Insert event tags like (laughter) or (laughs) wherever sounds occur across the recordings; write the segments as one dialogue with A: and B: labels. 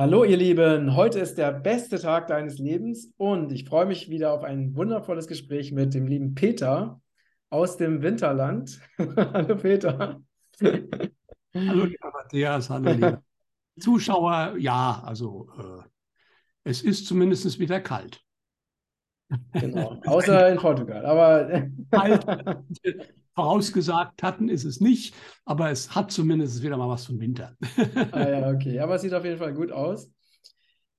A: Hallo ihr Lieben, heute ist der beste Tag deines Lebens und ich freue mich wieder auf ein wundervolles Gespräch mit dem lieben Peter aus dem Winterland. (laughs) hallo Peter.
B: hallo lieber Matthias, hallo liebe (laughs) Zuschauer. Ja, also äh, es ist zumindest wieder kalt.
A: Genau, außer in Portugal, aber (laughs) kalt.
B: Vorausgesagt hatten, ist es nicht, aber es hat zumindest wieder mal was von Winter.
A: ah ja, okay. Aber es sieht auf jeden Fall gut aus.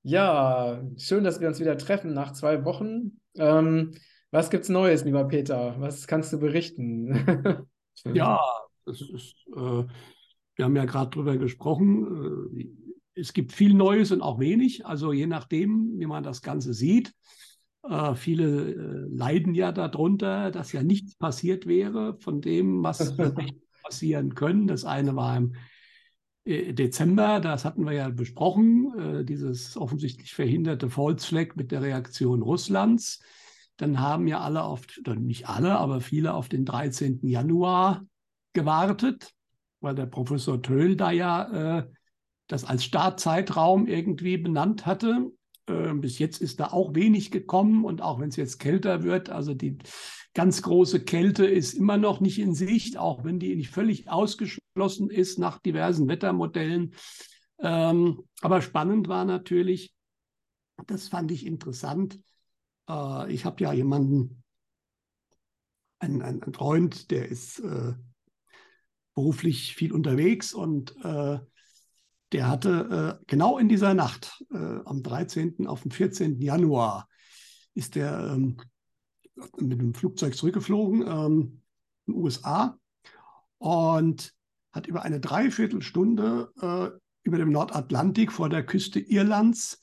A: Ja, schön, dass wir uns wieder treffen nach zwei Wochen. Ähm, was gibt's Neues, lieber Peter? Was kannst du berichten? (laughs)
B: ja, es ist, äh, wir haben ja gerade drüber gesprochen. Äh, es gibt viel Neues und auch wenig. Also je nachdem, wie man das Ganze sieht. Äh, viele äh, leiden ja darunter, dass ja nichts passiert wäre von dem, was (laughs) passieren können. Das eine war im äh, Dezember, das hatten wir ja besprochen, äh, dieses offensichtlich verhinderte Volksfleck mit der Reaktion Russlands. Dann haben ja alle auf, nicht alle, aber viele auf den 13. Januar gewartet, weil der Professor Töll da ja äh, das als Startzeitraum irgendwie benannt hatte. Ähm, bis jetzt ist da auch wenig gekommen und auch wenn es jetzt kälter wird, also die ganz große Kälte ist immer noch nicht in Sicht, auch wenn die nicht völlig ausgeschlossen ist nach diversen Wettermodellen. Ähm, aber spannend war natürlich, das fand ich interessant. Äh, ich habe ja jemanden, einen, einen, Freund, der ist äh, beruflich viel unterwegs und äh, der hatte äh, genau in dieser Nacht, äh, am 13. auf den 14. Januar, ist der ähm, mit dem Flugzeug zurückgeflogen ähm, in den USA und hat über eine Dreiviertelstunde äh, über dem Nordatlantik vor der Küste Irlands,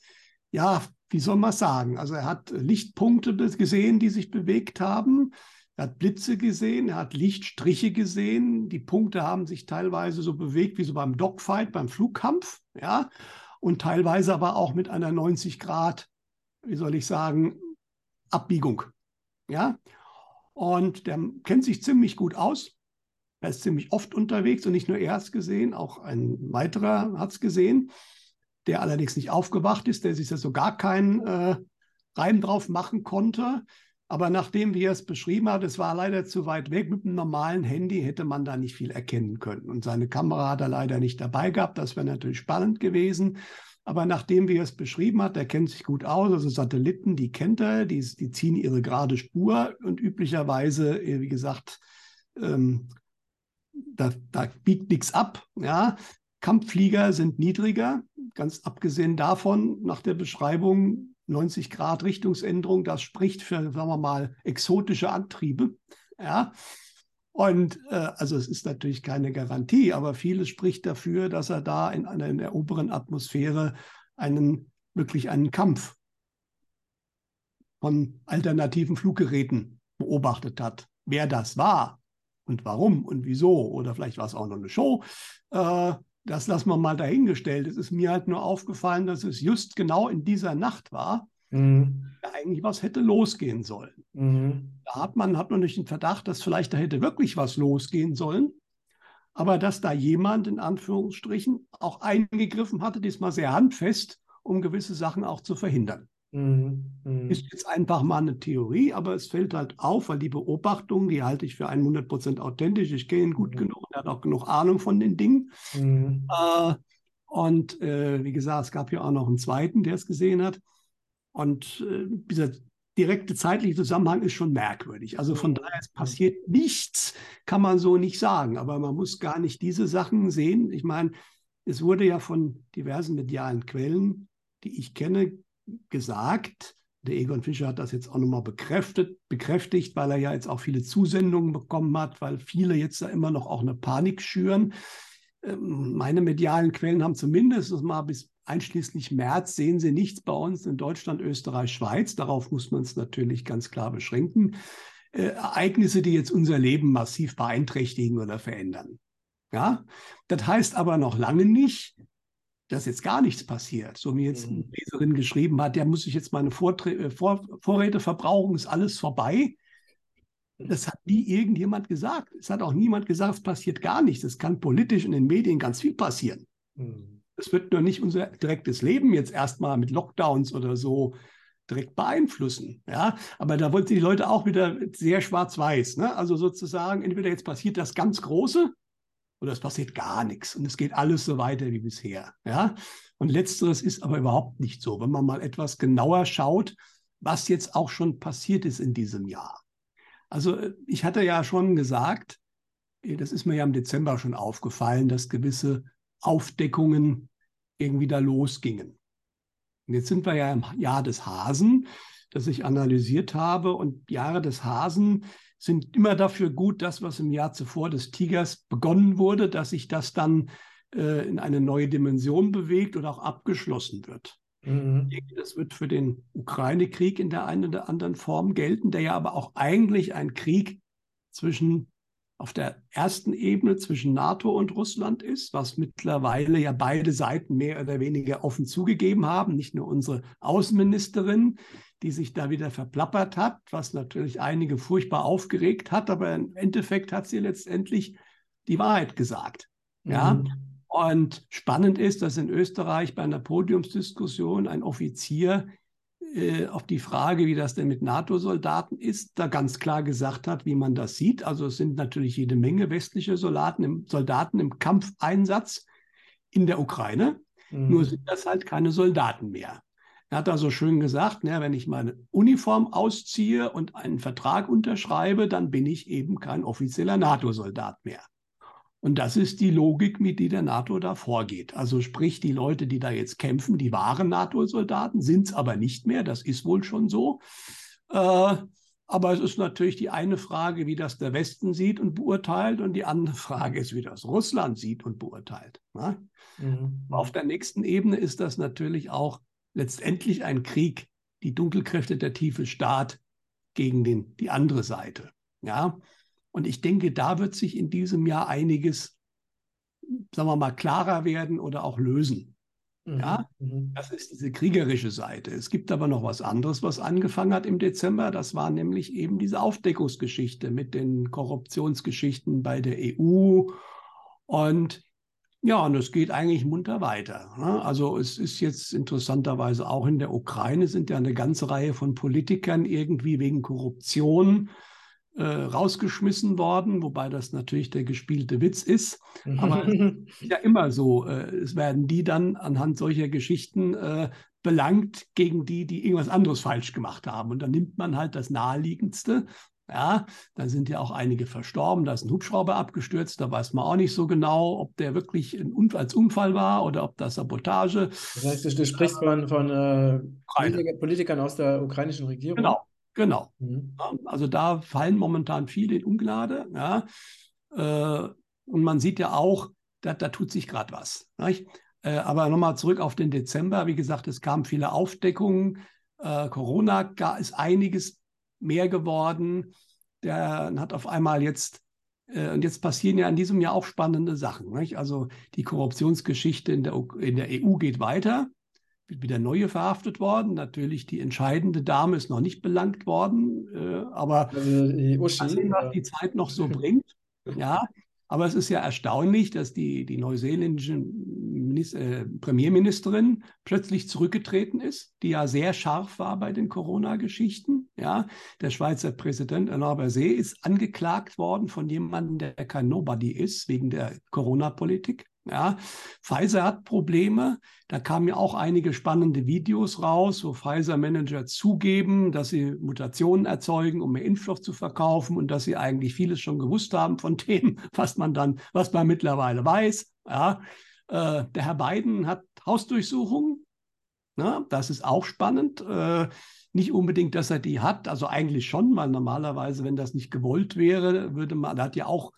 B: ja, wie soll man sagen? Also er hat Lichtpunkte gesehen, die sich bewegt haben. Er hat Blitze gesehen, er hat Lichtstriche gesehen. Die Punkte haben sich teilweise so bewegt wie so beim Dogfight, beim Flugkampf, ja, und teilweise aber auch mit einer 90 Grad, wie soll ich sagen, Abbiegung, ja. Und der kennt sich ziemlich gut aus. Er ist ziemlich oft unterwegs und nicht nur er hat es gesehen, auch ein weiterer hat es gesehen, der allerdings nicht aufgewacht ist, der sich da so gar keinen äh, Reim drauf machen konnte. Aber nachdem wir es beschrieben haben, es war leider zu weit weg. Mit einem normalen Handy hätte man da nicht viel erkennen können. Und seine Kamera hat er leider nicht dabei gehabt. Das wäre natürlich spannend gewesen. Aber nachdem wir es beschrieben hat, er kennt sich gut aus, also Satelliten, die kennt er, die, die ziehen ihre gerade Spur und üblicherweise, äh, wie gesagt, ähm, da, da biegt nichts ab. Ja. Kampfflieger sind niedriger, ganz abgesehen davon, nach der Beschreibung 90 Grad Richtungsänderung, das spricht für, sagen wir mal, exotische Antriebe. Ja. Und äh, also es ist natürlich keine Garantie, aber vieles spricht dafür, dass er da in einer in der oberen Atmosphäre einen wirklich einen Kampf von alternativen Fluggeräten beobachtet hat. Wer das war und warum und wieso oder vielleicht war es auch noch eine Show, äh, das lassen wir mal dahingestellt. Es ist mir halt nur aufgefallen, dass es just genau in dieser Nacht war, mhm. da eigentlich was hätte losgehen sollen. Mhm. Da hat man, hat man nicht den Verdacht, dass vielleicht da hätte wirklich was losgehen sollen, aber dass da jemand in Anführungsstrichen auch eingegriffen hatte, diesmal sehr handfest, um gewisse Sachen auch zu verhindern. Mhm. Mhm. Ist jetzt einfach mal eine Theorie, aber es fällt halt auf, weil die Beobachtungen, die halte ich für 100% authentisch. Ich kenne ihn gut mhm. genug, hat auch genug Ahnung von den Dingen. Mhm. Äh, und äh, wie gesagt, es gab ja auch noch einen zweiten, der es gesehen hat. Und äh, dieser direkte zeitliche Zusammenhang ist schon merkwürdig. Also von mhm. daher, es passiert nichts, kann man so nicht sagen. Aber man muss gar nicht diese Sachen sehen. Ich meine, es wurde ja von diversen medialen Quellen, die ich kenne, gesagt, der Egon Fischer hat das jetzt auch nochmal bekräftigt, bekräftigt, weil er ja jetzt auch viele Zusendungen bekommen hat, weil viele jetzt da immer noch auch eine Panik schüren. Ähm, meine medialen Quellen haben zumindest mal bis einschließlich März sehen sie nichts bei uns in Deutschland, Österreich, Schweiz. Darauf muss man es natürlich ganz klar beschränken. Äh, Ereignisse, die jetzt unser Leben massiv beeinträchtigen oder verändern. Ja, das heißt aber noch lange nicht, dass jetzt gar nichts passiert. So wie jetzt eine mhm. Leserin geschrieben hat, der muss sich jetzt meine Vorträ äh, Vor Vorräte verbrauchen, ist alles vorbei. Das hat nie irgendjemand gesagt. Es hat auch niemand gesagt, es passiert gar nichts. Es kann politisch in den Medien ganz viel passieren. Mhm. Es wird nur nicht unser direktes Leben jetzt erstmal mit Lockdowns oder so direkt beeinflussen. Ja, aber da wollten die Leute auch wieder sehr schwarz-weiß. Ne? Also sozusagen, entweder jetzt passiert das ganz Große oder es passiert gar nichts und es geht alles so weiter wie bisher. Ja, und letzteres ist aber überhaupt nicht so. Wenn man mal etwas genauer schaut, was jetzt auch schon passiert ist in diesem Jahr. Also ich hatte ja schon gesagt, äh, das ist mir ja im Dezember schon aufgefallen, dass gewisse Aufdeckungen irgendwie da losgingen. Und jetzt sind wir ja im Jahr des Hasen, das ich analysiert habe. Und Jahre des Hasen sind immer dafür gut, das, was im Jahr zuvor des Tigers begonnen wurde, dass sich das dann äh, in eine neue Dimension bewegt und auch abgeschlossen wird. Mhm. Das wird für den Ukraine-Krieg in der einen oder anderen Form gelten, der ja aber auch eigentlich ein Krieg zwischen auf der ersten Ebene zwischen NATO und Russland ist, was mittlerweile ja beide Seiten mehr oder weniger offen zugegeben haben, nicht nur unsere Außenministerin, die sich da wieder verplappert hat, was natürlich einige furchtbar aufgeregt hat, aber im Endeffekt hat sie letztendlich die Wahrheit gesagt. Mhm. Ja. Und spannend ist, dass in Österreich bei einer Podiumsdiskussion ein Offizier äh, auf die Frage, wie das denn mit NATO-Soldaten ist, da ganz klar gesagt hat, wie man das sieht. Also es sind natürlich jede Menge westliche Soldaten im, Soldaten im Kampfeinsatz in der Ukraine. Mhm. Nur sind das halt keine Soldaten mehr. Er hat also schön gesagt, na, wenn ich meine Uniform ausziehe und einen Vertrag unterschreibe, dann bin ich eben kein offizieller NATO-Soldat mehr. Und das ist die Logik, mit der der NATO da vorgeht. Also sprich, die Leute, die da jetzt kämpfen, die waren NATO-Soldaten, sind es aber nicht mehr. Das ist wohl schon so. Äh, aber es ist natürlich die eine Frage, wie das der Westen sieht und beurteilt, und die andere Frage ist, wie das Russland sieht und beurteilt. Ne? Mhm. Auf der nächsten Ebene ist das natürlich auch letztendlich ein Krieg, die Dunkelkräfte der tiefe Staat gegen den, die andere Seite. Ja, und ich denke, da wird sich in diesem Jahr einiges, sagen wir mal, klarer werden oder auch lösen. Mhm. Ja, mhm. das ist diese kriegerische Seite. Es gibt aber noch was anderes, was angefangen hat im Dezember. Das war nämlich eben diese Aufdeckungsgeschichte mit den Korruptionsgeschichten bei der EU. Und ja, und es geht eigentlich munter weiter. Ne? Also es ist jetzt interessanterweise auch in der Ukraine sind ja eine ganze Reihe von Politikern irgendwie wegen Korruption äh, rausgeschmissen worden, wobei das natürlich der gespielte Witz ist. Aber (laughs) ja immer so. Äh, es werden die dann anhand solcher Geschichten äh, belangt gegen die, die irgendwas anderes falsch gemacht haben. Und dann nimmt man halt das Naheliegendste. Ja, da sind ja auch einige verstorben, da ist ein Hubschrauber abgestürzt, da weiß man auch nicht so genau, ob der wirklich ein Unfall, als Unfall war oder ob das Sabotage.
A: Das heißt, du, du sprichst von, von äh, Politiker, Politikern aus der ukrainischen Regierung.
B: Genau, Genau. Mhm. Also da fallen momentan viele in Ungnade. Ja. Äh, und man sieht ja auch, da, da tut sich gerade was. Nicht? Äh, aber nochmal zurück auf den Dezember. Wie gesagt, es kamen viele Aufdeckungen. Äh, Corona ist einiges mehr geworden. Der hat auf einmal jetzt und jetzt passieren ja in diesem Jahr auch spannende Sachen. Nicht? Also die Korruptionsgeschichte in der, in der EU geht weiter wieder neue verhaftet worden. Natürlich die entscheidende Dame ist noch nicht belangt worden, äh, aber also die Uschi, sehen, was die Zeit noch so bringt. Ja, aber es ist ja erstaunlich, dass die, die neuseeländische Minister, äh, Premierministerin plötzlich zurückgetreten ist, die ja sehr scharf war bei den Corona-Geschichten. Ja, der Schweizer Präsident Norbert See ist angeklagt worden von jemandem, der kein Nobody ist, wegen der Corona-Politik. Ja, Pfizer hat Probleme. Da kamen ja auch einige spannende Videos raus, wo Pfizer-Manager zugeben, dass sie Mutationen erzeugen, um mehr Impfstoff zu verkaufen und dass sie eigentlich vieles schon gewusst haben von (laughs) dem, was man dann, was man mittlerweile weiß. Ja, äh, der Herr Biden hat Hausdurchsuchungen. Ja, das ist auch spannend. Äh, nicht unbedingt, dass er die hat, also eigentlich schon, weil normalerweise, wenn das nicht gewollt wäre, würde man, er hat ja auch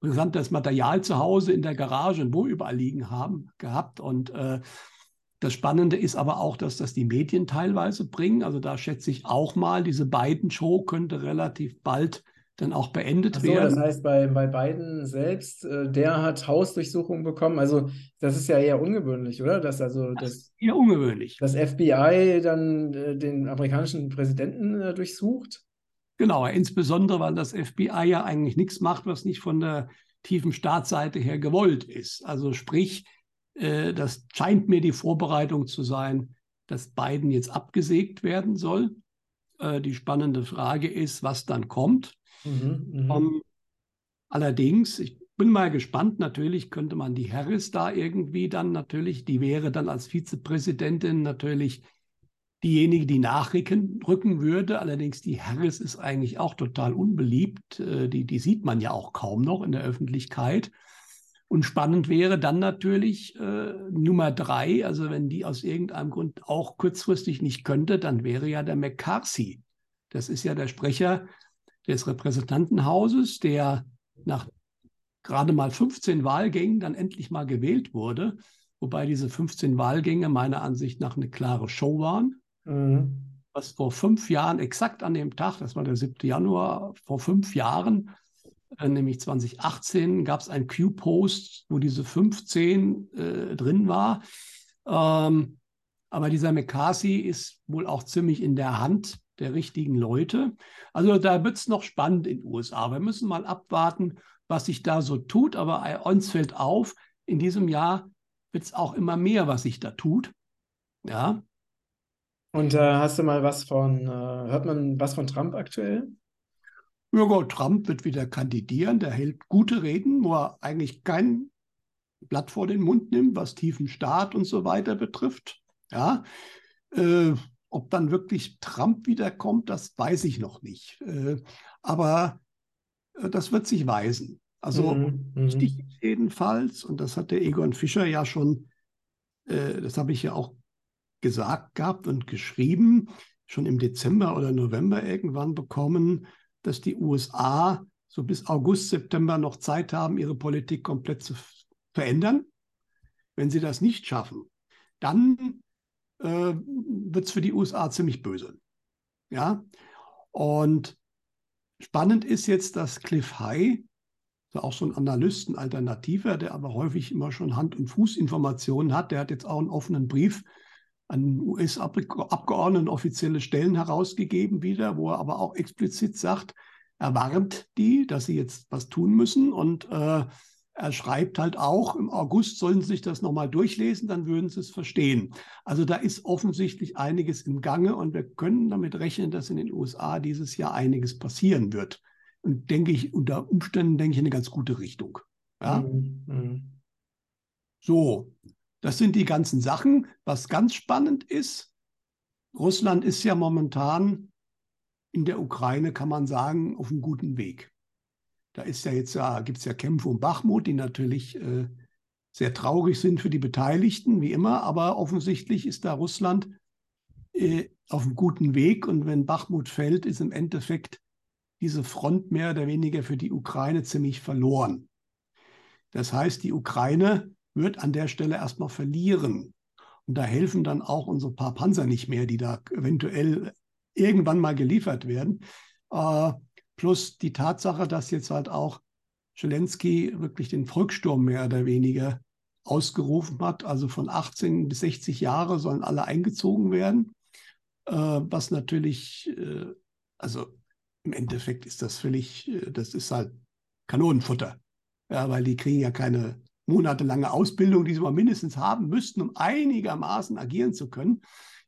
B: brisantes Material zu Hause in der Garage und wo überall liegen haben gehabt. Und äh, das Spannende ist aber auch, dass das die Medien teilweise bringen. Also da schätze ich auch mal, diese beiden Show könnte relativ bald dann auch beendet so, werden.
A: Das heißt, bei, bei Biden selbst, äh, der hat Hausdurchsuchungen bekommen. Also das ist ja eher ungewöhnlich, oder? Dass also das, das
B: eher ungewöhnlich.
A: Das FBI dann äh, den amerikanischen Präsidenten äh, durchsucht.
B: Genau, insbesondere, weil das FBI ja eigentlich nichts macht, was nicht von der tiefen Staatsseite her gewollt ist. Also sprich, Äh, das scheint mir die Vorbereitung zu sein, dass Biden jetzt abgesägt werden soll. Äh, die spannende Frage ist, was dann kommt. Mhm, mh. um, ähm, allerdings, ich bin mal gespannt, natürlich könnte man die Harris da irgendwie dann natürlich, die wäre dann als Vizepräsidentin natürlich diejenige, die nachrücken rücken würde. Allerdings die Harris ist eigentlich auch total unbeliebt. Äh, die, die sieht man ja auch kaum noch in der Öffentlichkeit. Und spannend wäre dann natürlich äh, Nummer drei, also wenn die aus irgendeinem Grund auch kurzfristig nicht könnte, dann wäre ja der McCarthy. Das ist ja der Sprecher des Repräsentantenhauses, der nach gerade mal 15 Wahlgängen dann endlich mal gewählt wurde, wobei diese 15 Wahlgänge meiner Ansicht nach eine klare Show waren. Mhm. Was vor fünf Jahren, exakt an dem Tag, das war der 7. Januar, vor fünf Jahren, äh, nämlich 2018, gab es einen Q-Post, wo diese 15 äh, drin war. Ähm, aber dieser McCarthy ist wohl auch ziemlich in der Hand der richtigen Leute. Also da wird es noch spannend in den USA. Wir müssen mal abwarten, was sich da so tut. Aber uns fällt auf, in diesem Jahr wird es auch immer mehr, was sich da tut. Ja.
A: Und äh, hast du mal was von, äh, hört man was von Trump aktuell?
B: Ja, gut, Trump wird wieder kandidieren. Der hält gute Reden, wo er eigentlich kein Blatt vor den Mund nimmt, was tiefen Staat und so weiter betrifft. Ja, äh, ob dann wirklich Trump wiederkommt, das weiß ich noch nicht. Äh, aber äh, das wird sich weisen. Also mhm, mhm. wichtig jedenfalls, und das hat der Egon Fischer ja schon, äh, das habe ich ja auch gesagt gehabt und geschrieben, schon im Dezember oder November irgendwann bekommen, dass die USA so bis August, September noch Zeit haben, ihre Politik komplett zu verändern. Wenn sie das nicht schaffen, dann äh, wird es für die USA ziemlich böse. Ja, und spannend ist jetzt, dass Cliff High, auch so ein Analysten, Alternativer, der aber häufig immer schon Hand- und Fußinformationen hat, der hat jetzt auch einen offenen Brief an US-Abgeordneten offizielle Stellen herausgegeben wieder, wo er aber auch explizit sagt, er warnt die, dass sie jetzt was tun müssen und äh, er schreibt halt auch, im August sollen sie sich das nochmal durchlesen, dann würden sie es verstehen. Also da ist offensichtlich einiges im Gange und wir können damit rechnen, dass in den USA dieses Jahr einiges passieren wird. Und denke ich, unter Umständen denke ich in eine ganz gute Richtung. Ja? Mhm. mhm. So, das sind die ganzen Sachen. Was ganz spannend ist, Russland ist ja momentan in der Ukraine, kann man sagen, auf einem guten Weg. Da ist ja jetzt ja, gibt es ja Kämpfe um Bachmut, die natürlich äh, sehr traurig sind für die Beteiligten, wie immer, aber offensichtlich ist da Russland äh, auf einem guten Weg und wenn Bachmut fällt, ist im Endeffekt diese Front mehr oder weniger für die Ukraine ziemlich verloren. Das heißt, die Ukraine wird an der Stelle erstmal verlieren. Und da helfen dann auch unsere paar Panzer nicht mehr, die da eventuell irgendwann mal geliefert werden. Äh, plus die Tatsache, dass jetzt halt auch Zelensky wirklich den Volkssturm mehr oder weniger ausgerufen hat. Also von 18 bis 60 Jahre sollen alle eingezogen werden. Äh, was natürlich, äh, also im Endeffekt ist das völlig, äh, das ist halt Kanonenfutter. Ja, weil die kriegen ja keine monatelange Ausbildung, die sie mal mindestens haben müssten, um einigermaßen agieren zu können.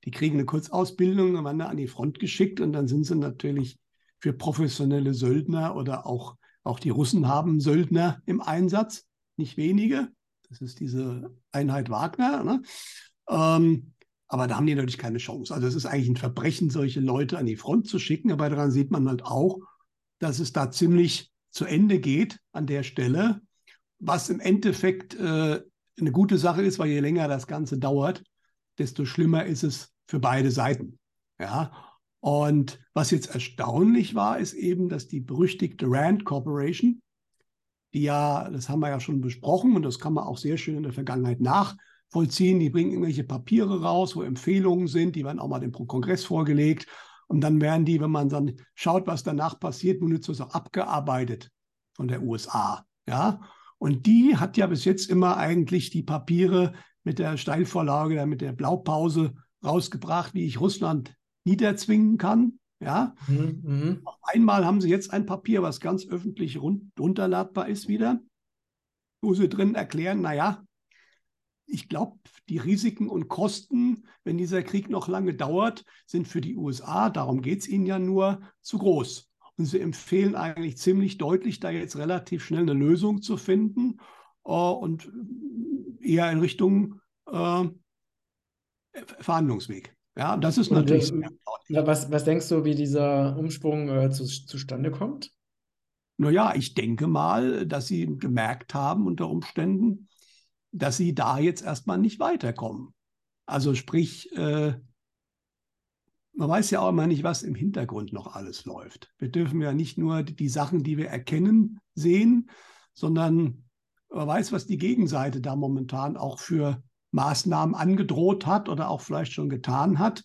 B: Die kriegen eine Kurzausbildung, dann werden an die Front geschickt und dann sind sie natürlich für professionelle Söldner oder auch, auch die Russen haben Söldner im Einsatz, nicht wenige. Das ist diese Einheit Wagner. Ne? Ähm, aber da haben die natürlich keine Chance. Also es ist eigentlich ein Verbrechen, solche Leute an die Front zu schicken. Aber daran sieht man halt auch, dass es da ziemlich zu Ende geht an der Stelle was im Endeffekt äh, eine gute Sache ist, weil je länger das Ganze dauert, desto schlimmer ist es für beide Seiten. Ja. Und was jetzt erstaunlich war, ist eben, dass die berüchtigte Rand Corporation, die ja, das haben wir ja schon besprochen und das kann man auch sehr schön in der Vergangenheit nachvollziehen, die bringen irgendwelche Papiere raus, wo Empfehlungen sind, die werden auch mal dem Kongress vorgelegt und dann werden die, wenn man dann schaut, was danach passiert, minutiös auch abgearbeitet von der USA. Ja, und die hat ja bis jetzt immer eigentlich die Papiere mit der Steilvorlage, mit der Blaupause rausgebracht, wie ich Russland niederzwingen kann. Ja. Mhm, mhm. einmal haben sie jetzt ein Papier, was ganz öffentlich run runterladbar ist wieder, wo sie drin erklären, naja, ich glaube, die Risiken und Kosten, wenn dieser Krieg noch lange dauert, sind für die USA, darum geht es ihnen ja nur, zu groß. Und sie empfehlen eigentlich ziemlich deutlich, da jetzt relativ schnell eine Lösung zu finden uh, und eher in Richtung uh, Verhandlungsweg. Ja, das ist natürlich. Und,
A: äh, was, was denkst du, wie dieser Umsprung äh, zu, zustande kommt?
B: Naja, ich denke mal, dass sie gemerkt haben unter Umständen, dass sie da jetzt erstmal nicht weiterkommen. Also sprich, äh, man weiß ja auch immer nicht, was im Hintergrund noch alles läuft. Wir dürfen ja nicht nur die Sachen, die wir erkennen, sehen, sondern man weiß, was die Gegenseite da momentan auch für Maßnahmen angedroht hat oder auch vielleicht schon getan hat,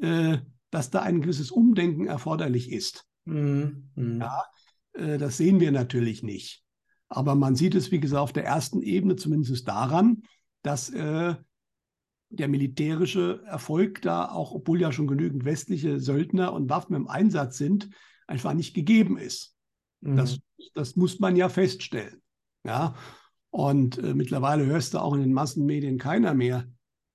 B: äh, dass da ein gewisses Umdenken erforderlich ist. Mhm. mhm. Ja, äh, das sehen wir natürlich nicht. Aber man sieht es, wie gesagt, auf der ersten Ebene zumindest daran, dass äh, der militärische Erfolg da, auch obwohl ja schon genügend westliche Söldner und Waffen im Einsatz sind, einfach nicht gegeben ist. Mhm. Das, das muss man ja feststellen. Ja, und äh, mittlerweile hörst du auch in den Massenmedien keiner mehr,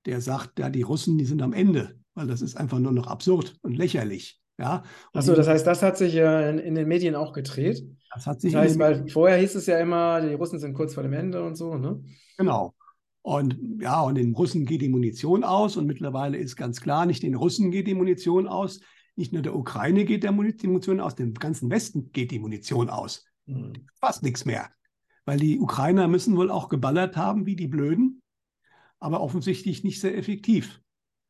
B: der sagt, ja, die Russen, die sind am Ende, weil das ist einfach nur noch absurd und lächerlich. Ja.
A: Achso, das heißt, das hat sich äh, in, in, den Medien auch gedreht.
B: Das hat sich.
A: Das heißt, weil vorher hieß es ja immer, die Russen sind kurz vor dem Ende und so, ne?
B: Genau. Und ja, und den Russen geht die Munition aus und mittlerweile ist ganz klar, nicht den Russen geht die Munition aus, nicht nur der Ukraine geht der Munition aus, dem ganzen Westen geht die Munition aus. Hm. Fast nichts mehr weil die Ukrainer müssen wohl auch geballert haben wie die Blöden, aber offensichtlich nicht sehr effektiv.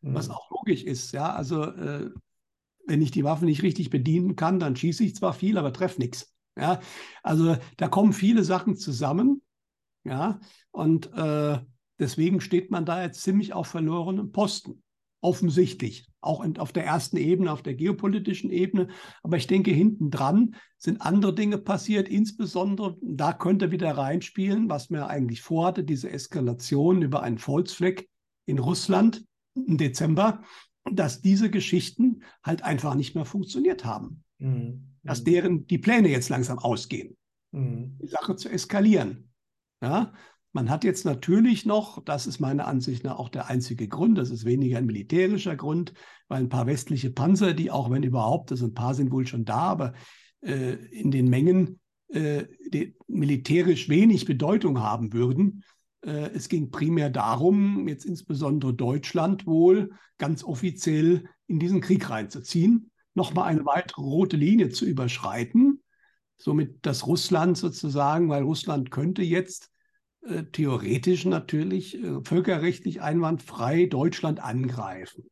B: Mhm. Was auch logisch ist, ja. Also äh, wenn ich die Waffen nicht richtig bedienen kann, dann schieße ich zwar viel, aber treffe nichts. Ja, also da kommen viele Sachen zusammen, ja, und äh, deswegen steht man da jetzt ziemlich auf verlorenem Posten offensichtlich, auch auf der ersten Ebene, auf der geopolitischen Ebene. Aber ich denke, hinten dran sind andere Dinge passiert, insbesondere da könnte wieder reinspielen, was mir eigentlich vorhatte, diese Eskalation über einen Volksfleck in Russland im Dezember, dass diese Geschichten halt einfach nicht mehr funktioniert haben. Mhm. Dass deren die Pläne jetzt langsam ausgehen, mhm. die Sache zu eskalieren. Ja, man hat jetzt natürlich noch, das ist meiner Ansicht nach auch der einzige Grund, das ist weniger ein militärischer Grund, weil ein paar westliche Panzer, die auch wenn überhaupt, also ein paar sind wohl schon da, aber äh, in den Mengen äh, militärisch wenig Bedeutung haben würden. Äh, es ging primär darum, jetzt insbesondere Deutschland wohl ganz offiziell in diesen Krieg reinzuziehen, nochmal eine weitere rote Linie zu überschreiten, somit das Russland sozusagen, weil Russland könnte jetzt äh, theoretisch natürlich äh, völkerrechtlich einwandfrei Deutschland angreifen.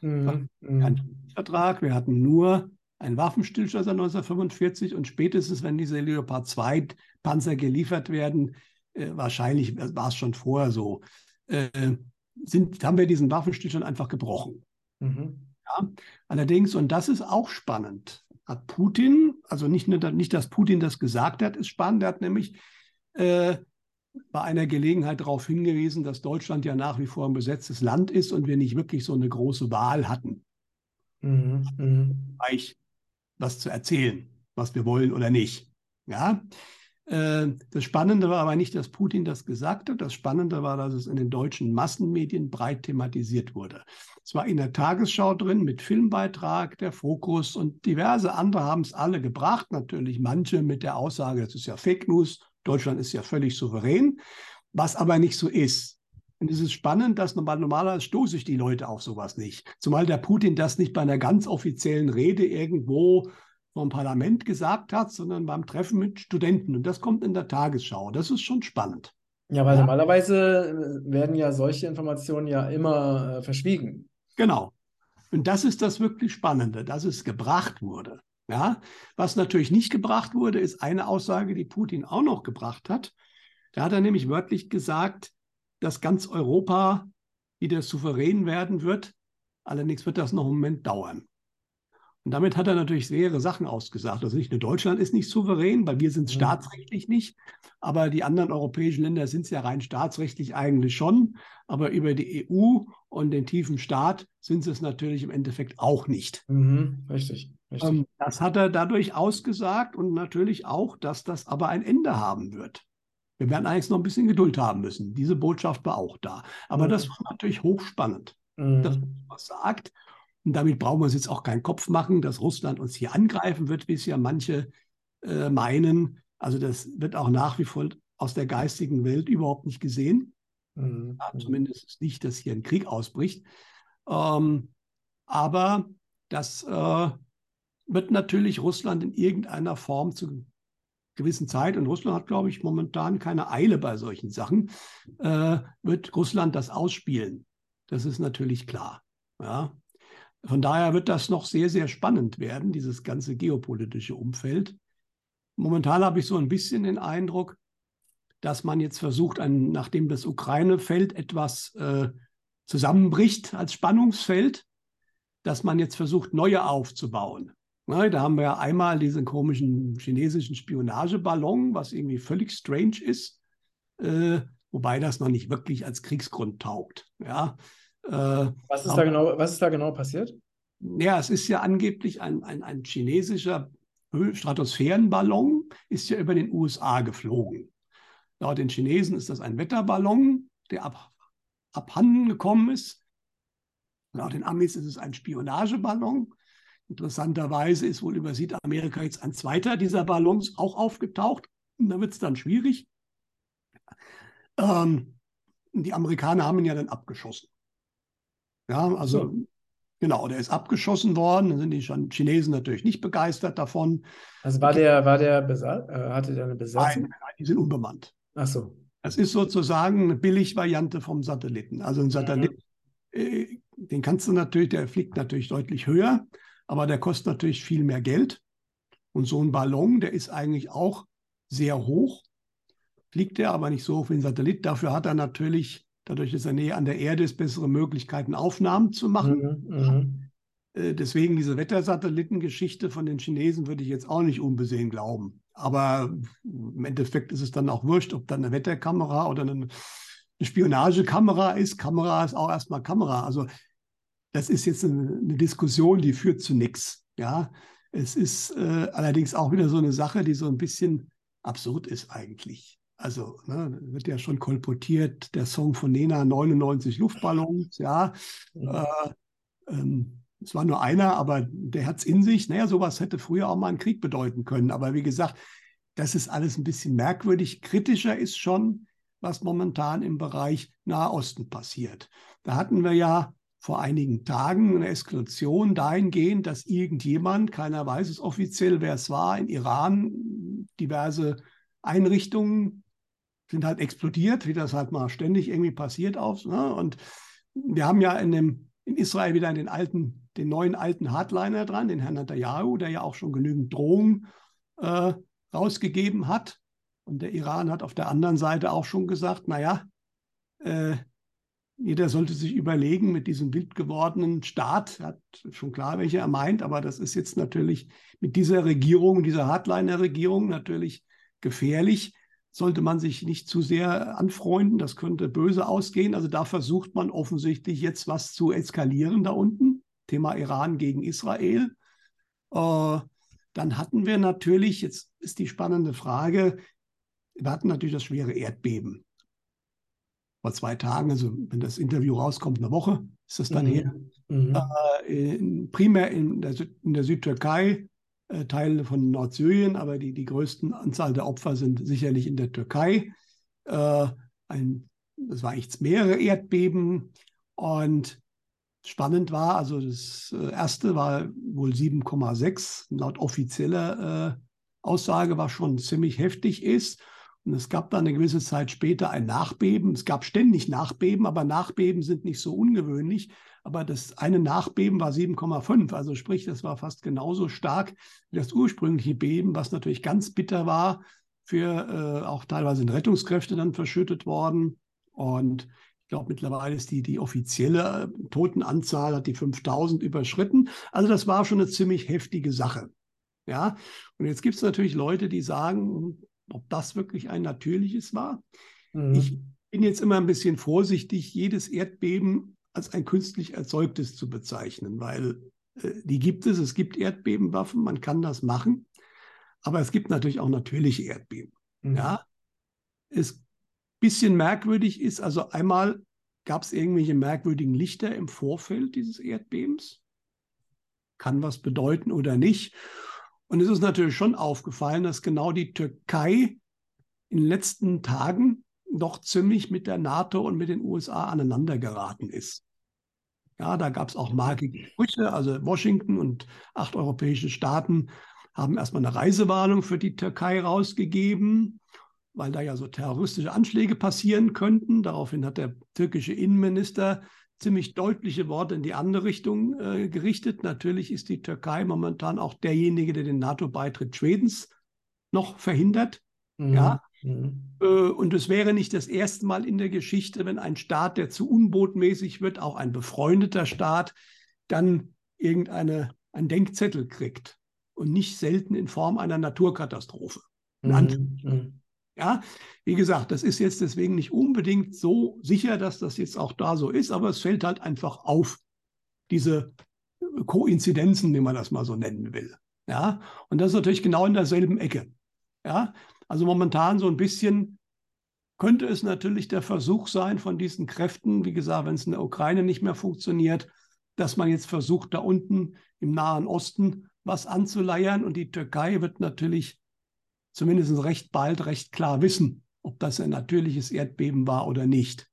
B: Mhm. Kein Vertrag, wir hatten nur einen Waffenstillstand seit 1945 und spätestens, wenn diese Leopard 2 Panzer geliefert werden, äh, wahrscheinlich war es schon vorher so, äh, sind, haben wir diesen Waffenstillstand einfach gebrochen. Mhm. Ja? Allerdings, und das ist auch spannend, hat Putin, also nicht, nur, nicht, dass Putin das gesagt hat, ist spannend, er hat nämlich äh, bei einer Gelegenheit darauf hingewiesen, dass Deutschland ja nach wie vor ein besetztes Land ist und wir nicht wirklich so eine große Wahl hatten. Mhm. Mhm. was zu erzählen, was wir wollen oder nicht. Ja. Äh, das Spannende war aber nicht, dass Putin das gesagt hat. Das Spannende war, dass es in den deutschen Massenmedien breit thematisiert wurde. Es war in der Tagesschau drin mit Filmbeitrag, der Fokus und diverse andere haben es alle gebracht. Natürlich manche mit der Aussage, das ist ja Fake News Deutschland ist ja völlig souverän, was aber nicht so ist. Und es ist spannend, dass normal, normalerweise stoße ich die Leute auf sowas nicht. Zumal der Putin das nicht bei einer ganz offiziellen Rede irgendwo vom Parlament gesagt hat, sondern beim Treffen mit Studenten. Und das kommt in der Tagesschau. Das ist schon spannend.
A: Ja, weil ja. normalerweise äh, werden ja solche Informationen ja immer äh, verschwiegen.
B: Genau. Und das ist das wirklich Spannende, dass es gebracht wurde. Ja, was natürlich nicht gebracht wurde, ist eine Aussage, die Putin auch noch gebracht hat. Da hat er nämlich wörtlich gesagt, dass ganz Europa wieder souverän werden wird. Allerdings wird das noch einen Moment dauern. Und damit hat er natürlich schwere Sachen ausgesagt. Also nicht nur Deutschland ist nicht souverän, weil wir sind mhm. staatsrechtlich nicht, aber die anderen europäischen Länder sind es ja rein staatsrechtlich eigentlich schon. Aber über die EU und den tiefen Staat sind sie es natürlich im Endeffekt auch nicht.
A: Mhm, richtig.
B: Ähm, das hat er dadurch ausgesagt und natürlich auch, dass das aber ein Ende haben wird. Wir werden eigentlich noch ein bisschen Geduld haben müssen. Diese Botschaft war auch da. Aber mhm. das war natürlich hochspannend, mhm. dass man was sagt. Und damit brauchen wir uns jetzt auch keinen Kopf machen, dass Russland uns hier angreifen wird, wie es ja manche äh, meinen. Also das wird auch nach wie vor aus der geistigen Welt überhaupt nicht gesehen. Mhm. Ja, zumindest nicht, dass hier ein Krieg ausbricht. Ähm, aber das äh, wird natürlich Russland in irgendeiner Form zu gewissen Zeit, und Russland hat, glaube ich, momentan keine Eile bei solchen Sachen, äh, wird Russland das ausspielen. Das ist natürlich klar. Ja. Von daher wird das noch sehr, sehr spannend werden, dieses ganze geopolitische Umfeld. Momentan habe ich so ein bisschen den Eindruck, dass man jetzt versucht, ein, nachdem das Ukraine-Feld etwas äh, zusammenbricht als Spannungsfeld, dass man jetzt versucht, neue aufzubauen. Na, da haben wir ja einmal diesen komischen chinesischen Spionageballon, was irgendwie völlig strange ist, äh, wobei das noch nicht wirklich als Kriegsgrund taugt. Ja,
A: äh, was, ist aber, da genau, was ist da genau passiert?
B: Ja, es ist ja angeblich ein, ein, ein chinesischer Stratosphärenballon, ist ja über den USA geflogen. Laut den Chinesen ist das ein Wetterballon, der ab, abhanden gekommen ist. Laut den Amis ist es ein Spionageballon. Interessanterweise ist wohl über Südamerika jetzt ein zweiter dieser Ballons auch aufgetaucht. Und da wird es dann schwierig. Ähm, die Amerikaner haben ihn ja dann abgeschossen. Ja, also so. genau, der ist abgeschossen worden. Dann sind die Chinesen natürlich nicht begeistert davon.
A: Also war der, war der äh, hatte der eine Besatzung? Nein,
B: nein, die sind unbemannt.
A: Ach so.
B: Das ist sozusagen eine Billigvariante vom Satelliten. Also ein Satellit, äh, den kannst du natürlich, der fliegt natürlich deutlich höher, aber der kostet natürlich viel mehr Geld. Und so ein Ballon, der ist eigentlich auch sehr hoch, fliegt der aber nicht so hoch wie ein Satellit. Dafür hat er natürlich, dadurch, dass er näher an der Erde ist, bessere Möglichkeiten, Aufnahmen zu machen. Mhm, mhm. Deswegen diese Wettersatellitengeschichte von den Chinesen würde ich jetzt auch nicht unbesehen glauben. Aber im Endeffekt ist es dann auch wurscht, ob dann eine Wetterkamera oder eine Spionagekamera ist. Kamera ist auch erstmal Kamera. Also das ist jetzt eine, eine Diskussion, die führt zu nichts. Ja, es ist äh, allerdings auch wieder so eine Sache, die so ein bisschen absurd ist eigentlich. Also ne, wird ja schon kolportiert, der Song von Nena 99 Luftballons, ja. ja. Äh, ähm, es war nur einer, aber der hat es in sich. Naja, sowas hätte früher auch mal einen Krieg bedeuten können. Aber wie gesagt, das ist alles ein bisschen merkwürdig. Kritischer ist schon, was momentan im Bereich Nahosten passiert. Da hatten wir ja vor einigen Tagen eine Eskalation dahingehend, dass irgendjemand, keiner weiß es offiziell, wer es war, in Iran diverse Einrichtungen sind halt explodiert, wie das halt mal ständig irgendwie passiert auf. Ne? Und wir haben ja in, dem, in Israel wieder den alten, den neuen alten Hardliner dran, den Herrn Netanyahu, der ja auch schon genügend Drohungen äh, rausgegeben hat. Und der Iran hat auf der anderen Seite auch schon gesagt, naja, äh, jeder sollte sich überlegen, mit diesem wild gewordenen Staat, hat schon klar, welche er meint, aber das ist jetzt natürlich mit dieser Regierung, dieser Hardliner-Regierung natürlich gefährlich. Sollte man sich nicht zu sehr anfreunden, das könnte böse ausgehen. Also da versucht man offensichtlich jetzt was zu eskalieren da unten. Thema Iran gegen Israel. Äh, dann hatten wir natürlich, jetzt ist die spannende Frage, wir hatten natürlich das schwere Erdbeben vor zwei Tagen, also wenn das Interview rauskommt, eine Woche ist das dann mhm. her. Mhm. Äh, in, primär in der, in der Südtürkei, äh, Teile von Nordsyrien, aber die, die größten Anzahl der Opfer sind sicherlich in der Türkei. Äh, ein, das war echt mehrere Erdbeben und spannend war, also das äh, erste war wohl 7,6, laut offizieller äh, Aussage, was schon ziemlich heftig ist. Und es gab dann eine gewisse Zeit später ein Nachbeben. Es gab ständig Nachbeben, aber Nachbeben sind nicht so ungewöhnlich. Aber das eine Nachbeben war 7,5. Also sprich, das war fast genauso stark wie das ursprüngliche Beben, was natürlich ganz bitter war. Für äh, auch teilweise in Rettungskräfte dann verschüttet worden. Und ich glaube, mittlerweile ist die, die offizielle äh, Totenanzahl hat die 5000 überschritten. Also das war schon eine ziemlich heftige Sache. Ja, und jetzt gibt es natürlich Leute, die sagen, ob das wirklich ein natürliches war. Mhm. Ich bin jetzt immer ein bisschen vorsichtig, jedes Erdbeben als ein künstlich erzeugtes zu bezeichnen, weil äh, die gibt es. Es gibt Erdbebenwaffen, man kann das machen. Aber es gibt natürlich auch natürliche Erdbeben. Mhm. Ja? es bisschen merkwürdig ist, also einmal gab es irgendwelche merkwürdigen Lichter im Vorfeld dieses Erdbebens. Kann was bedeuten oder nicht. Und es ist natürlich schon aufgefallen, dass genau die Türkei in den letzten Tagen doch ziemlich mit der NATO und mit den USA aneinander geraten ist. Ja, da gab es auch markige Sprüche. Also Washington und acht europäische Staaten haben erstmal eine Reisewarnung für die Türkei rausgegeben, weil da ja so terroristische Anschläge passieren könnten. Daraufhin hat der türkische Innenminister ziemlich deutliche Worte in die andere Richtung äh, gerichtet. Natürlich ist die Türkei momentan auch derjenige, der den NATO-Beitritt Schwedens noch verhindert. Mhm. Ja. Mhm. Äh, und es wäre nicht das erste Mal in der Geschichte, wenn ein Staat, der zu unbotmäßig wird, auch ein befreundeter Staat, dann irgendeine einen Denkzettel kriegt und nicht selten in Form einer Naturkatastrophe. Mhm. Ja, wie gesagt, das ist jetzt deswegen nicht unbedingt so sicher, dass das jetzt auch da so ist, aber es fällt halt einfach auf, diese Koinzidenzen, wie man das mal so nennen will. Ja, und das ist natürlich genau in derselben Ecke. Ja, also momentan so ein bisschen könnte es natürlich der Versuch sein von diesen Kräften, wie gesagt, wenn es in der Ukraine nicht mehr funktioniert, dass man jetzt versucht, da unten im Nahen Osten was anzuleiern und die Türkei wird natürlich zumindest recht bald recht klar wissen, ob das ein natürliches Erdbeben war oder nicht.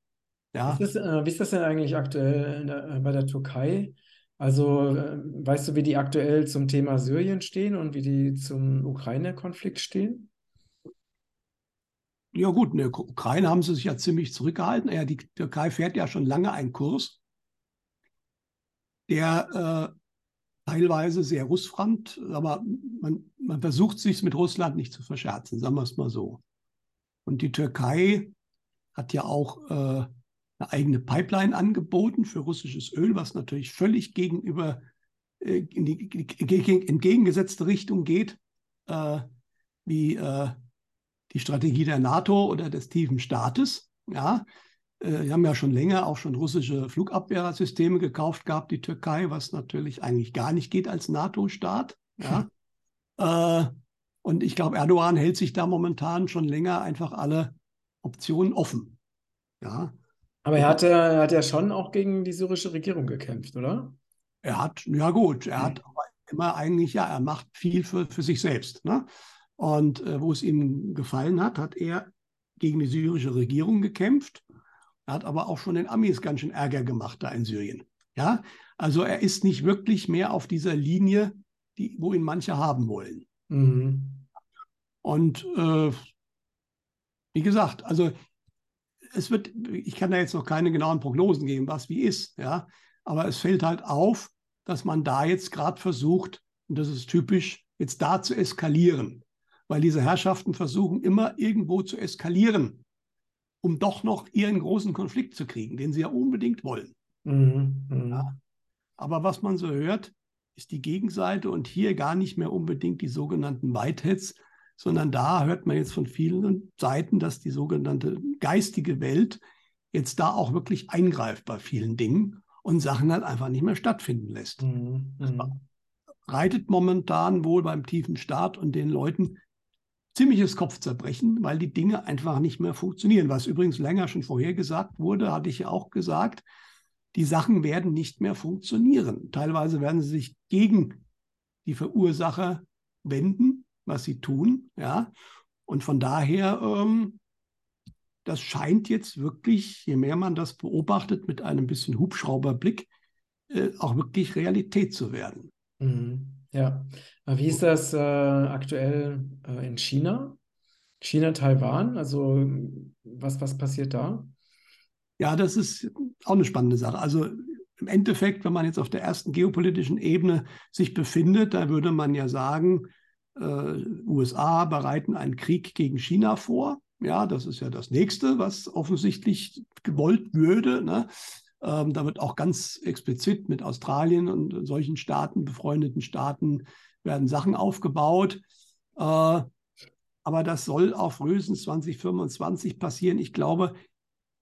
A: Ja. Wie, ist das, äh, wie ist das denn eigentlich aktuell der, äh, bei der Türkei? Also äh, weißt du, wie die aktuell zum Thema Syrien stehen und wie die zum Ukraine-Konflikt stehen?
B: Ja gut, in der Ukraine haben sie sich ja ziemlich zurückgehalten. Ja, die Türkei fährt ja schon lange einen Kurs, der teilweise sehr russfremd, aber man, man versucht sich mit Russland nicht zu verscherzen, sagen wir es mal so. Und die Türkei hat ja auch äh, eine eigene Pipeline angeboten für russisches Öl, was natürlich völlig gegenüber äh, in die, die entgegengesetzte Richtung geht, äh, wie äh, die Strategie der NATO oder des tiefen Staates. Ja, äh, die haben ja schon länger auch schon russische Flugabwehrsysteme gekauft gehabt, die Türkei, was natürlich eigentlich gar nicht geht als NATO-Staat. Ja. Hm. Äh, und ich glaube, Erdogan hält sich da momentan schon länger einfach alle Optionen offen. Ja.
A: Aber er hat, er hat ja schon auch gegen die syrische Regierung gekämpft, oder?
B: Er hat, ja gut, er hat aber immer eigentlich, ja, er macht viel für, für sich selbst. Ne? Und äh, wo es ihm gefallen hat, hat er gegen die syrische Regierung gekämpft er hat aber auch schon den Amis ganz schön Ärger gemacht da in Syrien. Ja, also er ist nicht wirklich mehr auf dieser Linie, die, wo ihn manche haben wollen. Mhm. Und äh, wie gesagt, also es wird, ich kann da jetzt noch keine genauen Prognosen geben, was wie ist, ja, aber es fällt halt auf, dass man da jetzt gerade versucht, und das ist typisch, jetzt da zu eskalieren, weil diese Herrschaften versuchen immer irgendwo zu eskalieren um doch noch ihren großen Konflikt zu kriegen, den sie ja unbedingt wollen. Mhm, mhm. Ja. Aber was man so hört, ist die Gegenseite und hier gar nicht mehr unbedingt die sogenannten Whiteheads, sondern da hört man jetzt von vielen Seiten, dass die sogenannte geistige Welt jetzt da auch wirklich eingreift bei vielen Dingen und Sachen halt einfach nicht mehr stattfinden lässt. Mhm, mhm. reitet momentan wohl beim tiefen Staat und den Leuten ziemliches Kopfzerbrechen, weil die Dinge einfach nicht mehr funktionieren. Was übrigens länger schon vorhergesagt wurde, hatte ich ja auch gesagt, die Sachen werden nicht mehr funktionieren. Teilweise werden sie sich gegen die Verursacher wenden, was sie tun. Ja? Und von daher, ähm, das scheint jetzt wirklich, je mehr man das beobachtet, mit einem bisschen Hubschrauberblick, äh, auch wirklich Realität zu werden.
A: Mhm. Ja, wie ist das äh, aktuell äh, in China? China, Taiwan, also was, was passiert da?
B: Ja, das ist auch eine spannende Sache. Also im Endeffekt, wenn man jetzt auf der ersten geopolitischen Ebene sich befindet, da würde man ja sagen, äh, USA bereiten einen Krieg gegen China vor. Ja, das ist ja das Nächste, was offensichtlich gewollt würde. Ne? Ähm, da wird auch ganz explizit mit Australien und solchen Staaten, befreundeten Staaten, werden Sachen aufgebaut. Äh, aber das soll auch frühestens 2025 passieren. Ich glaube,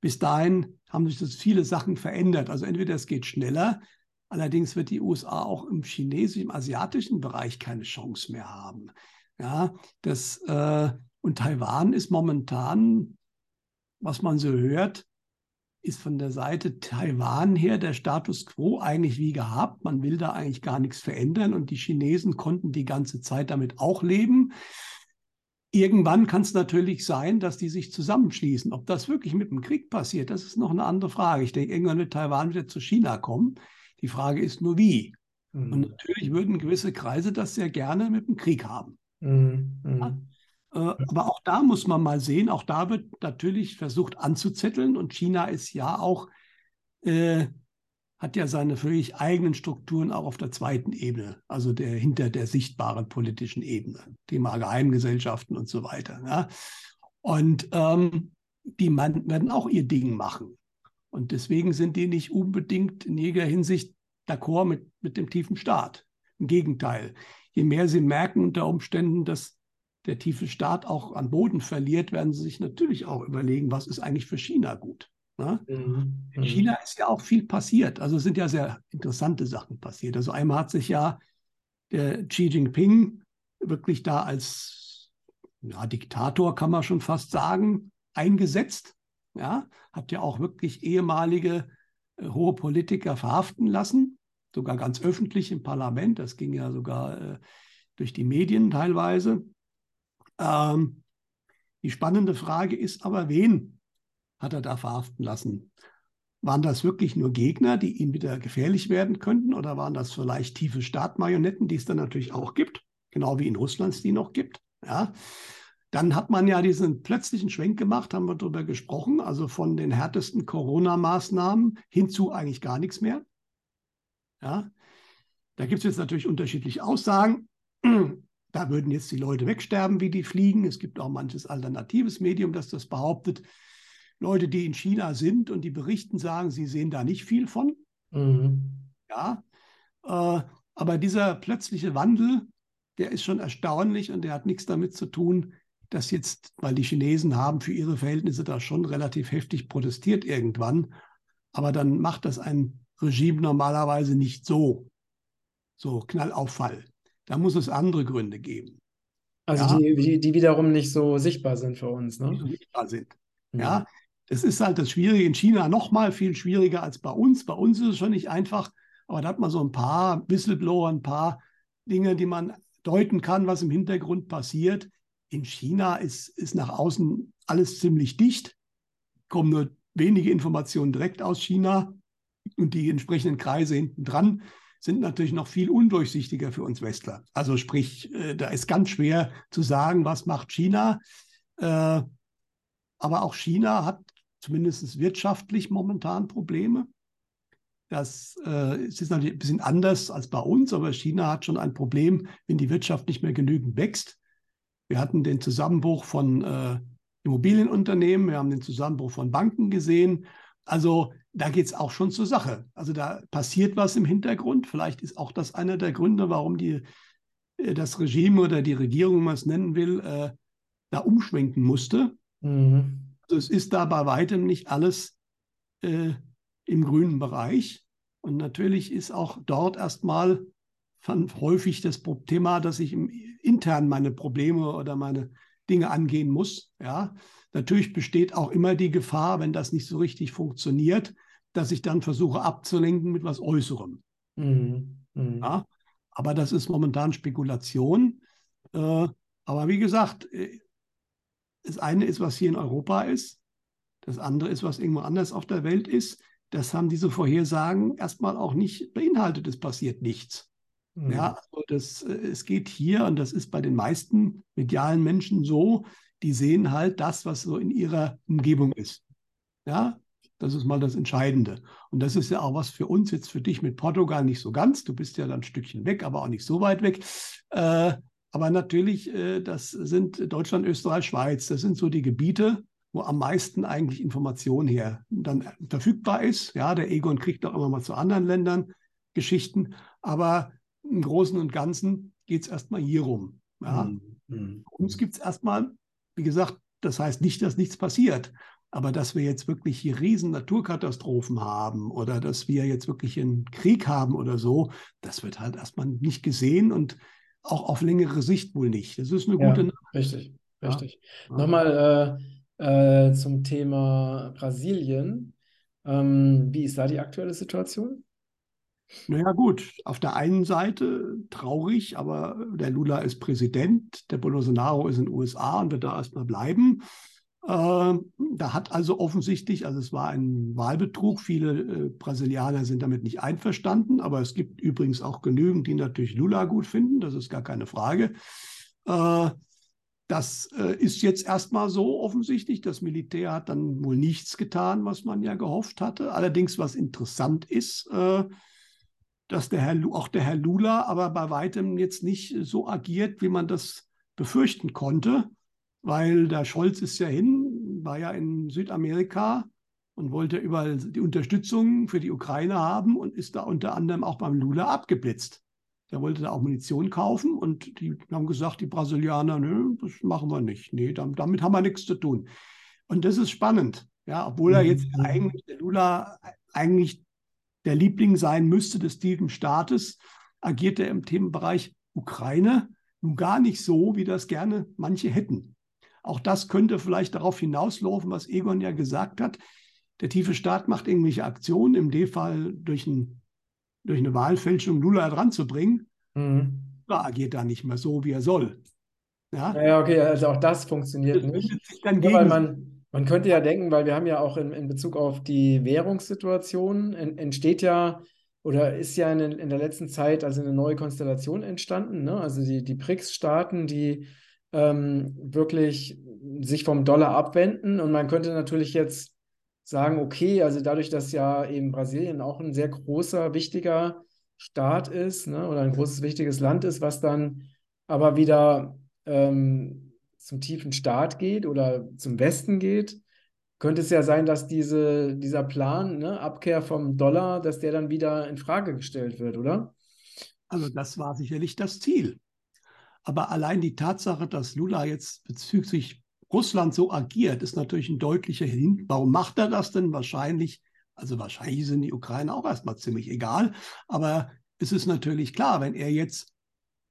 B: bis dahin haben sich das viele Sachen verändert. Also entweder es geht schneller, allerdings wird die USA auch im chinesischen, im asiatischen Bereich keine Chance mehr haben. Ja, das, äh, und Taiwan ist momentan was man so hört, ist von der Seite Taiwan her der Status quo eigentlich wie gehabt. Man will da eigentlich gar nichts verändern und die Chinesen konnten die ganze Zeit damit auch leben. Irgendwann kann es natürlich sein, dass die sich zusammenschließen. Ob das wirklich mit dem Krieg passiert, das ist noch eine andere Frage. Ich denke, irgendwann wird Taiwan wieder zu China kommen. Die Frage ist nur wie. Mhm. Und natürlich würden gewisse Kreise das sehr gerne mit dem Krieg haben. Mhm. Ja? Äh, aber auch da muss man mal sehen, auch da wird natürlich versucht anzuzetteln und China ist ja auch, äh, hat ja seine völlig eigenen Strukturen auch auf der zweiten Ebene, also der hinter der sichtbaren politischen Ebene, Thema Geheimgesellschaften und so weiter. Ja. Und ähm, die man, werden auch ihr Ding machen. Und deswegen sind die nicht unbedingt in jeder Hinsicht d'accord mit, mit dem tiefen Staat. Im Gegenteil, je mehr sie merken unter Umständen, dass der tiefe Staat auch an Boden verliert, werden sie sich natürlich auch überlegen, was ist eigentlich für China gut. Ne? Mhm. In China ist ja auch viel passiert. Also sind ja sehr interessante Sachen passiert. Also einmal hat sich ja der Xi Jinping wirklich da als ja, Diktator, kann man schon fast sagen, eingesetzt. Ja, hat ja auch wirklich ehemalige äh, hohe Politiker verhaften lassen, sogar ganz öffentlich im Parlament. Das ging ja sogar äh, durch die Medien teilweise. Ähm, die spannende Frage ist aber, wen hat er da verhaften lassen? Waren das wirklich nur Gegner, die ihm wieder gefährlich werden könnten, oder waren das vielleicht tiefe Staatmarionetten, die es dann natürlich auch gibt, genau wie in Russland es die noch gibt? Ja. Dann hat man ja diesen plötzlichen Schwenk gemacht, haben wir darüber gesprochen, also von den härtesten Corona-Maßnahmen hinzu eigentlich gar nichts mehr. Ja. Da gibt es jetzt natürlich unterschiedliche Aussagen. Da würden jetzt die Leute wegsterben, wie die fliegen. Es gibt auch manches alternatives Medium, das das behauptet. Leute, die in China sind und die berichten, sagen, sie sehen da nicht viel von. Mhm. Ja, äh, aber dieser plötzliche Wandel, der ist schon erstaunlich und der hat nichts damit zu tun, dass jetzt, weil die Chinesen haben für ihre Verhältnisse da schon relativ heftig protestiert irgendwann, aber dann macht das ein Regime normalerweise nicht so, so Knallauffall. Da muss es andere Gründe geben.
A: Also ja? die, die wiederum nicht so sichtbar sind für uns, ne? Die so sichtbar
B: sind. Mhm. Ja, das ist halt das Schwierige in China noch mal viel schwieriger als bei uns. Bei uns ist es schon nicht einfach, aber da hat man so ein paar Whistleblower, ein paar Dinge, die man deuten kann, was im Hintergrund passiert. In China ist, ist nach außen alles ziemlich dicht, kommen nur wenige Informationen direkt aus China und die entsprechenden Kreise hinten dran sind natürlich noch viel undurchsichtiger für uns Westler. Also sprich, äh, da ist ganz schwer zu sagen, was macht China. Äh, aber auch China hat zumindest wirtschaftlich momentan Probleme. Das äh, ist natürlich ein bisschen anders als bei uns, aber China hat schon ein Problem, wenn die Wirtschaft nicht mehr genügend wächst. Wir hatten den Zusammenbruch von Immobilienunternehmen, wir haben den Zusammenbruch von Banken gesehen. Also da geht es auch schon zur Sache. Also da passiert was im Hintergrund. Vielleicht ist auch das einer der Gründe, warum die, äh, das Regime oder die Regierung, wenn man es nennen will, äh, da umschwenken musste. Mhm. Also es ist da bei weitem nicht alles äh, im grünen Bereich. Und natürlich ist auch dort erstmal häufig das Thema, dass ich im, intern meine Probleme oder meine Dinge angehen muss. Ja, natürlich besteht auch immer die Gefahr, wenn das nicht so richtig funktioniert, dass ich dann versuche abzulenken mit was Äußerem. Mhm. Mhm. Ja, aber das ist momentan Spekulation. Äh, aber wie gesagt, äh, das eine ist, was hier in Europa ist. Das andere ist, was irgendwo anders auf der Welt ist. Das haben diese Vorhersagen erstmal auch nicht beinhaltet. Es passiert nichts. Mhm. Ja, also das, äh, es geht hier, und das ist bei den meisten medialen Menschen so, die sehen halt das, was so in ihrer Umgebung ist. Ja, das ist mal das Entscheidende. Und das ist ja auch was für uns jetzt, für dich mit Portugal nicht so ganz. Du bist ja dann ein Stückchen weg, aber auch nicht so weit weg. Äh, aber natürlich, äh, das sind Deutschland, Österreich, Schweiz. Das sind so die Gebiete, wo am meisten eigentlich Information her dann verfügbar ist. Ja, der Egon kriegt auch immer mal zu anderen Ländern Geschichten. Aber im Großen und Ganzen geht es erstmal hier rum. Ja. Mhm. mhm. Uns gibt es erstmal, wie gesagt, das heißt nicht, dass nichts passiert. Aber dass wir jetzt wirklich hier riesen Naturkatastrophen haben oder dass wir jetzt wirklich einen Krieg haben oder so, das wird halt erstmal nicht gesehen und auch auf längere Sicht wohl nicht. Das ist eine gute
A: ja, Richtig, richtig. Ja. Nochmal äh, zum Thema Brasilien. Ähm, wie ist da die aktuelle Situation?
B: Naja gut, auf der einen Seite traurig, aber der Lula ist Präsident, der Bolsonaro ist in den USA und wird da erstmal bleiben. Äh, da hat also offensichtlich, also es war ein Wahlbetrug, viele äh, Brasilianer sind damit nicht einverstanden, aber es gibt übrigens auch genügend, die natürlich Lula gut finden, das ist gar keine Frage. Äh, das äh, ist jetzt erstmal so offensichtlich. Das Militär hat dann wohl nichts getan, was man ja gehofft hatte. Allerdings, was interessant ist, äh, dass der Herr, auch der Herr Lula aber bei weitem jetzt nicht so agiert, wie man das befürchten konnte, weil der Scholz ist ja hin, war ja in Südamerika und wollte überall die Unterstützung für die Ukraine haben und ist da unter anderem auch beim Lula abgeblitzt. Der wollte da auch Munition kaufen und die haben gesagt, die Brasilianer, nö, das machen wir nicht. Nee, damit haben wir nichts zu tun. Und das ist spannend, ja, obwohl er jetzt mhm. eigentlich, der Lula eigentlich der Liebling sein müsste des tiefen Staates, agiert er im Themenbereich Ukraine nun gar nicht so, wie das gerne manche hätten. Auch das könnte vielleicht darauf hinauslaufen, was Egon ja gesagt hat. Der tiefe Staat macht irgendwelche Aktionen, im D-Fall durch, ein, durch, eine Wahlfälschung Lula dran zu bringen. Mhm. Lula agiert da nicht mehr so, wie er soll.
A: Ja, ja okay, also auch das funktioniert das nicht. Ja, weil man, man könnte ja denken, weil wir haben ja auch in, in Bezug auf die Währungssituation, en, entsteht ja oder ist ja in, in, der letzten Zeit also eine neue Konstellation entstanden. Ne? Also die, die BRICS-Staaten, die ähm, wirklich sich vom Dollar abwenden. Und man könnte natürlich jetzt sagen, okay, also dadurch, dass ja eben Brasilien auch ein sehr großer, wichtiger Staat ist ne, oder ein großes, wichtiges Land ist, was dann aber wieder ähm, zum tiefen Staat geht oder zum Westen geht, könnte es ja sein, dass diese, dieser Plan, ne, Abkehr vom Dollar, dass der dann wieder in Frage gestellt wird, oder?
B: Also das war sicherlich das Ziel. Aber allein die Tatsache, dass Lula jetzt bezüglich Russland so agiert, ist natürlich ein deutlicher Hin. Warum macht er das denn? Wahrscheinlich, also wahrscheinlich sind die Ukraine auch erstmal ziemlich egal. Aber es ist natürlich klar, wenn er jetzt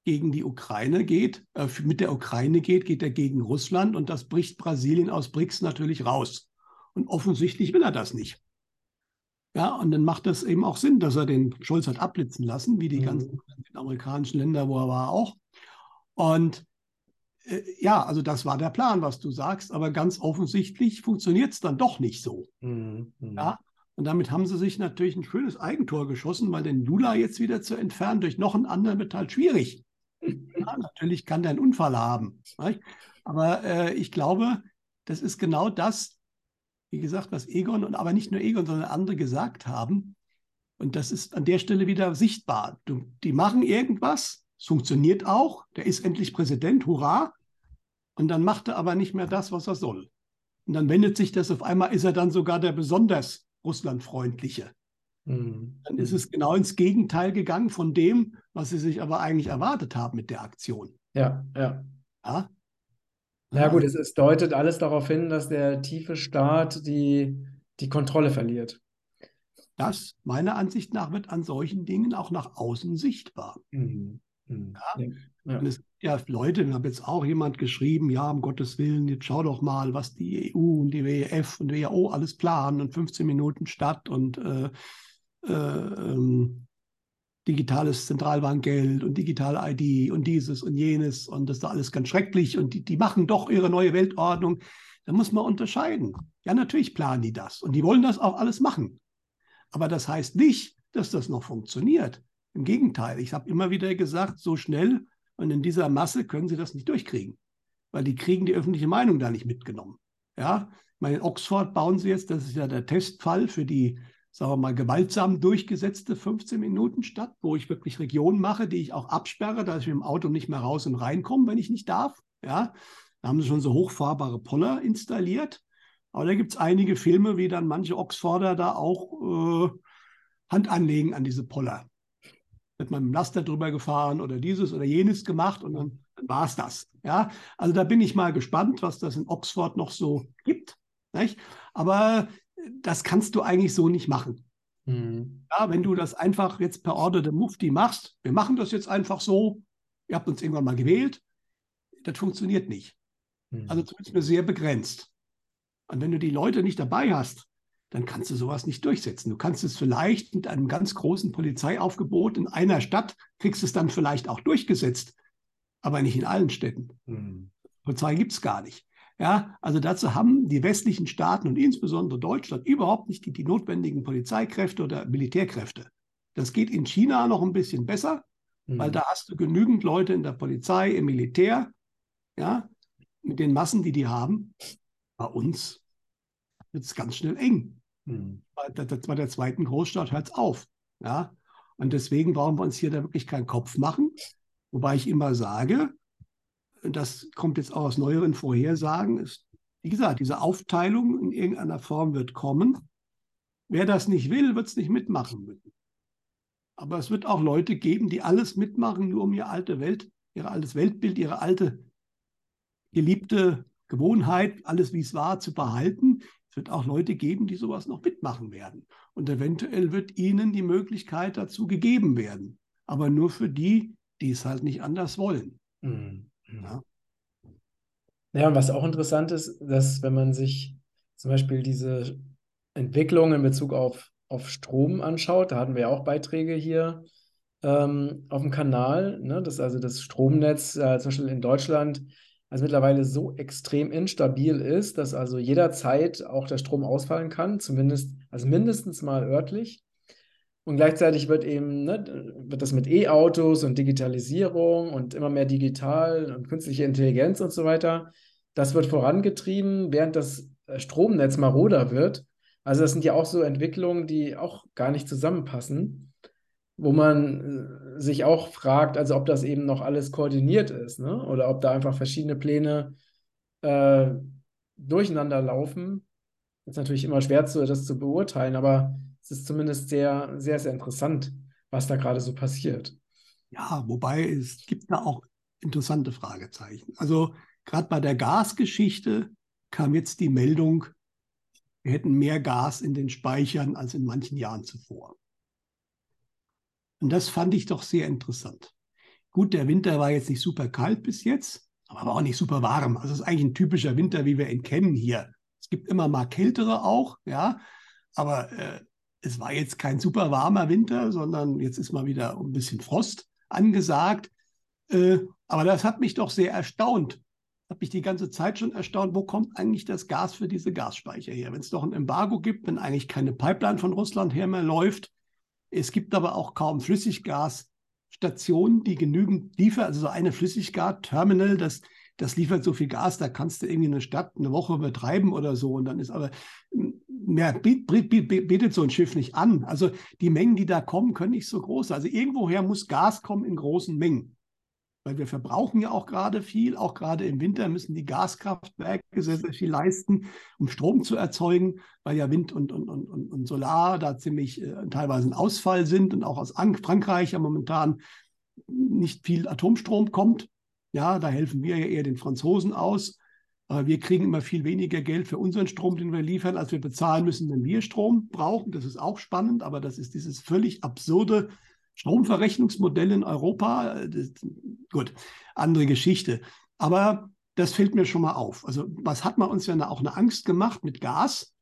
B: gegen die Ukraine geht, äh, mit der Ukraine geht, geht er gegen Russland und das bricht Brasilien aus BRICS natürlich raus. Und offensichtlich will er das nicht. Ja, und dann macht das eben auch Sinn, dass er den Scholz hat abblitzen lassen, wie die mhm. ganzen amerikanischen Länder, wo er war, auch. Und äh, ja, also das war der Plan, was du sagst, aber ganz offensichtlich funktioniert es dann doch nicht so. Mhm. Ja, und damit haben sie sich natürlich ein schönes Eigentor geschossen, weil den Lula jetzt wieder zu entfernen durch noch einen anderen wird halt schwierig. Ja, natürlich kann der einen Unfall haben. Nicht? Aber äh, ich glaube, das ist genau das, wie gesagt, was Egon und aber nicht nur Egon, sondern andere gesagt haben. Und das ist an der Stelle wieder sichtbar. Du, die machen irgendwas, es funktioniert auch. Der ist endlich Präsident, hurra. Und dann macht er aber nicht mehr das, was er soll. Und dann wendet sich das auf einmal, ist er dann sogar der besonders russlandfreundliche. Mhm. Dann ist es genau ins Gegenteil gegangen von dem, was sie sich aber eigentlich erwartet haben mit der Aktion.
A: Ja, ja. Ja, ja gut, es, es deutet alles darauf hin, dass der tiefe Staat die, die Kontrolle verliert.
B: Das, meiner Ansicht nach, wird an solchen Dingen auch nach außen sichtbar. Mhm. Mhm. Ja? Ja. Und es gibt ja Leute, ich habe jetzt auch jemand geschrieben, ja, um Gottes Willen, jetzt schau doch mal, was die EU und die WEF und WHO alles planen und 15 Minuten Stadt und äh, äh, ähm, digitales Zentralbankgeld und digitale ID und dieses und jenes und das ist alles ganz schrecklich und die, die machen doch ihre neue Weltordnung. Da muss man unterscheiden. Ja, natürlich planen die das und die wollen das auch alles machen. Aber das heißt nicht, dass das noch funktioniert. Im Gegenteil, ich habe immer wieder gesagt, so schnell und in dieser Masse können sie das nicht durchkriegen, weil die kriegen die öffentliche Meinung da nicht mitgenommen. Ja, ich meine, in Oxford bauen sie jetzt, das ist ja der Testfall für die, sagen wir mal, gewaltsam durchgesetzte 15 Minuten Stadt, wo ich wirklich Regionen mache, die ich auch absperre, dass ich mit dem Auto nicht mehr raus und reinkomme, wenn ich nicht darf. Ja, da haben sie schon so hochfahrbare Poller installiert. Aber da gibt es einige Filme, wie dann manche Oxforder da auch äh, Hand anlegen an diese Poller wird man mit dem Laster drüber gefahren oder dieses oder jenes gemacht und dann, dann war es das. Ja, also da bin ich mal gespannt, was das in Oxford noch so gibt. Nicht? Aber das kannst du eigentlich so nicht machen. Mhm. Ja, wenn du das einfach jetzt per Order der Mufti machst, wir machen das jetzt einfach so, ihr habt uns irgendwann mal gewählt, das funktioniert nicht. Mhm. Also zumindest nur sehr begrenzt. Und wenn du die Leute nicht dabei hast, dann kannst du sowas nicht durchsetzen. Du kannst es vielleicht mit einem ganz großen Polizeiaufgebot in einer Stadt, kriegst es dann vielleicht auch durchgesetzt, aber nicht in allen Städten. Mhm. Polizei gibt es gar nicht. Ja, also dazu haben die westlichen Staaten und insbesondere Deutschland überhaupt nicht die, die notwendigen Polizeikräfte oder Militärkräfte. Das geht in China noch ein bisschen besser, mhm. weil da hast du genügend Leute in der Polizei, im Militär, ja, mit den Massen, die die haben. Bei uns wird es ganz schnell eng. Mhm. Bei, der, bei der zweiten Großstadt hört es auf. Ja? Und deswegen brauchen wir uns hier da wirklich keinen Kopf machen. Wobei ich immer sage, das kommt jetzt auch aus neueren Vorhersagen, ist, wie gesagt, diese Aufteilung in irgendeiner Form wird kommen. Wer das nicht will, wird es nicht mitmachen müssen. Aber es wird auch Leute geben, die alles mitmachen, nur um ihre alte Welt, ihr altes Weltbild, ihre alte geliebte Gewohnheit, alles wie es war, zu behalten. Es wird auch Leute geben, die sowas noch mitmachen werden. Und eventuell wird ihnen die Möglichkeit dazu gegeben werden. Aber nur für die, die es halt nicht anders wollen. Mhm.
A: Ja. ja, und was auch interessant ist, dass wenn man sich zum Beispiel diese Entwicklung in Bezug auf, auf Strom anschaut, da hatten wir ja auch Beiträge hier ähm, auf dem Kanal, ne, dass also das Stromnetz äh, zum Beispiel in Deutschland also mittlerweile so extrem instabil ist, dass also jederzeit auch der Strom ausfallen kann, zumindest, also mindestens mal örtlich. Und gleichzeitig wird eben, ne, wird das mit E-Autos und Digitalisierung und immer mehr digital und künstliche Intelligenz und so weiter, das wird vorangetrieben, während das äh, Stromnetz maroder wird. Also das sind ja auch so Entwicklungen, die auch gar nicht zusammenpassen, wo man äh, sich auch fragt, also ob das eben noch alles koordiniert ist, ne? Oder ob da einfach verschiedene Pläne äh, durcheinander laufen. Das ist natürlich immer schwer, zu, das zu beurteilen, aber es ist zumindest sehr, sehr, sehr interessant, was da gerade so passiert.
B: Ja, wobei es gibt da auch interessante Fragezeichen. Also gerade bei der Gasgeschichte kam jetzt die Meldung, wir hätten mehr Gas in den Speichern als in manchen Jahren zuvor. Und das fand ich doch sehr interessant. Gut, der Winter war jetzt nicht super kalt bis jetzt, aber auch nicht super warm. Also es ist eigentlich ein typischer Winter, wie wir ihn kennen hier. Es gibt immer mal kältere auch, ja, aber äh, es war jetzt kein super warmer Winter, sondern jetzt ist mal wieder ein bisschen Frost angesagt. Äh, aber das hat mich doch sehr erstaunt. Hat mich die ganze Zeit schon erstaunt, wo kommt eigentlich das Gas für diese Gasspeicher her? Wenn es doch ein Embargo gibt, wenn eigentlich keine Pipeline von Russland her mehr läuft. Es gibt aber auch kaum Flüssiggasstationen, die genügend liefern. Also so eine Flüssiggas-Terminal, das das liefert so viel Gas, da kannst du irgendwie eine Stadt eine Woche betreiben oder so. Und dann ist aber mehr bietet so ein Schiff nicht an. Also die Mengen, die da kommen, können nicht so groß sein. Also irgendwoher muss Gas kommen in großen Mengen. Weil wir verbrauchen ja auch gerade viel, auch gerade im Winter müssen die Gaskraftwerke sehr, sehr viel leisten, um Strom zu erzeugen, weil ja Wind und, und, und, und Solar da ziemlich äh, teilweise ein Ausfall sind und auch aus Frankreich ja momentan nicht viel Atomstrom kommt. Ja, da helfen wir ja eher den Franzosen aus. Wir kriegen immer viel weniger Geld für unseren Strom, den wir liefern, als wir bezahlen müssen, wenn wir Strom brauchen. Das ist auch spannend, aber das ist dieses völlig absurde Stromverrechnungsmodell in Europa. Das, gut, andere Geschichte. Aber das fällt mir schon mal auf. Also, was hat man uns ja auch eine Angst gemacht mit Gas?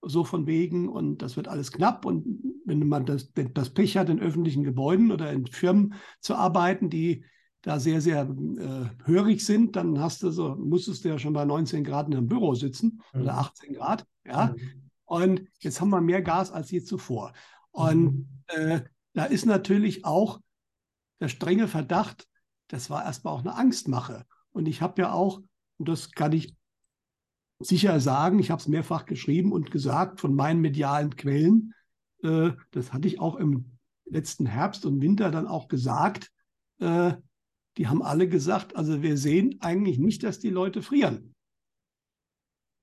B: So von wegen, und das wird alles knapp. Und wenn man das, das Pech hat, in öffentlichen Gebäuden oder in Firmen zu arbeiten, die da sehr, sehr äh, hörig sind, dann hast du so, musstest du ja schon bei 19 Grad in einem Büro sitzen mhm. oder 18 Grad. Ja. Mhm. Und jetzt haben wir mehr Gas als je zuvor. Und mhm. äh, da ist natürlich auch der strenge Verdacht, das war erstmal auch eine Angstmache. Und ich habe ja auch, und das kann ich sicher sagen, ich habe es mehrfach geschrieben und gesagt von meinen medialen Quellen, äh, das hatte ich auch im letzten Herbst und Winter dann auch gesagt, äh, die haben alle gesagt, also wir sehen eigentlich nicht, dass die Leute frieren.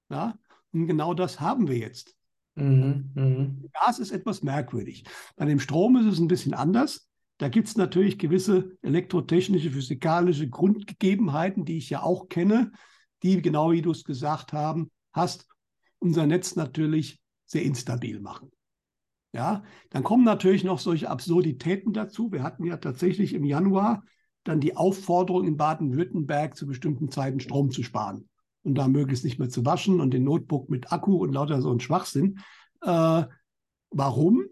B: Ja, und genau das haben wir jetzt. Mhm, mh. Gas ist etwas merkwürdig. Bei dem Strom ist es ein bisschen anders. Da gibt es natürlich gewisse elektrotechnische, physikalische Grundgegebenheiten, die ich ja auch kenne, die, genau wie du es gesagt haben, hast, unser Netz natürlich sehr instabil machen. Ja, dann kommen natürlich noch solche Absurditäten dazu. Wir hatten ja tatsächlich im Januar dann die Aufforderung in Baden-Württemberg zu bestimmten Zeiten Strom zu sparen. und da möglichst nicht mehr zu waschen und den Notebook mit Akku und lauter so ein Schwachsinn. Äh, warum?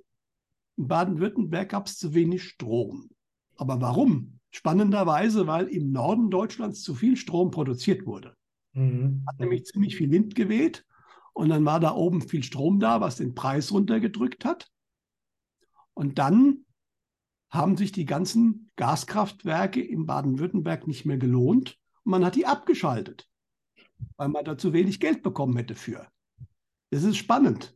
B: In Baden-Württemberg gab es zu wenig Strom. Aber warum? Spannenderweise, weil im Norden Deutschlands zu viel Strom produziert wurde. Mhm. Hat nämlich ziemlich viel Wind geweht und dann war da oben viel Strom da, was den Preis runtergedrückt hat. Und dann haben sich die ganzen Gaskraftwerke in Baden-Württemberg nicht mehr gelohnt und man hat die abgeschaltet, weil man da zu wenig Geld bekommen hätte für. Das ist spannend.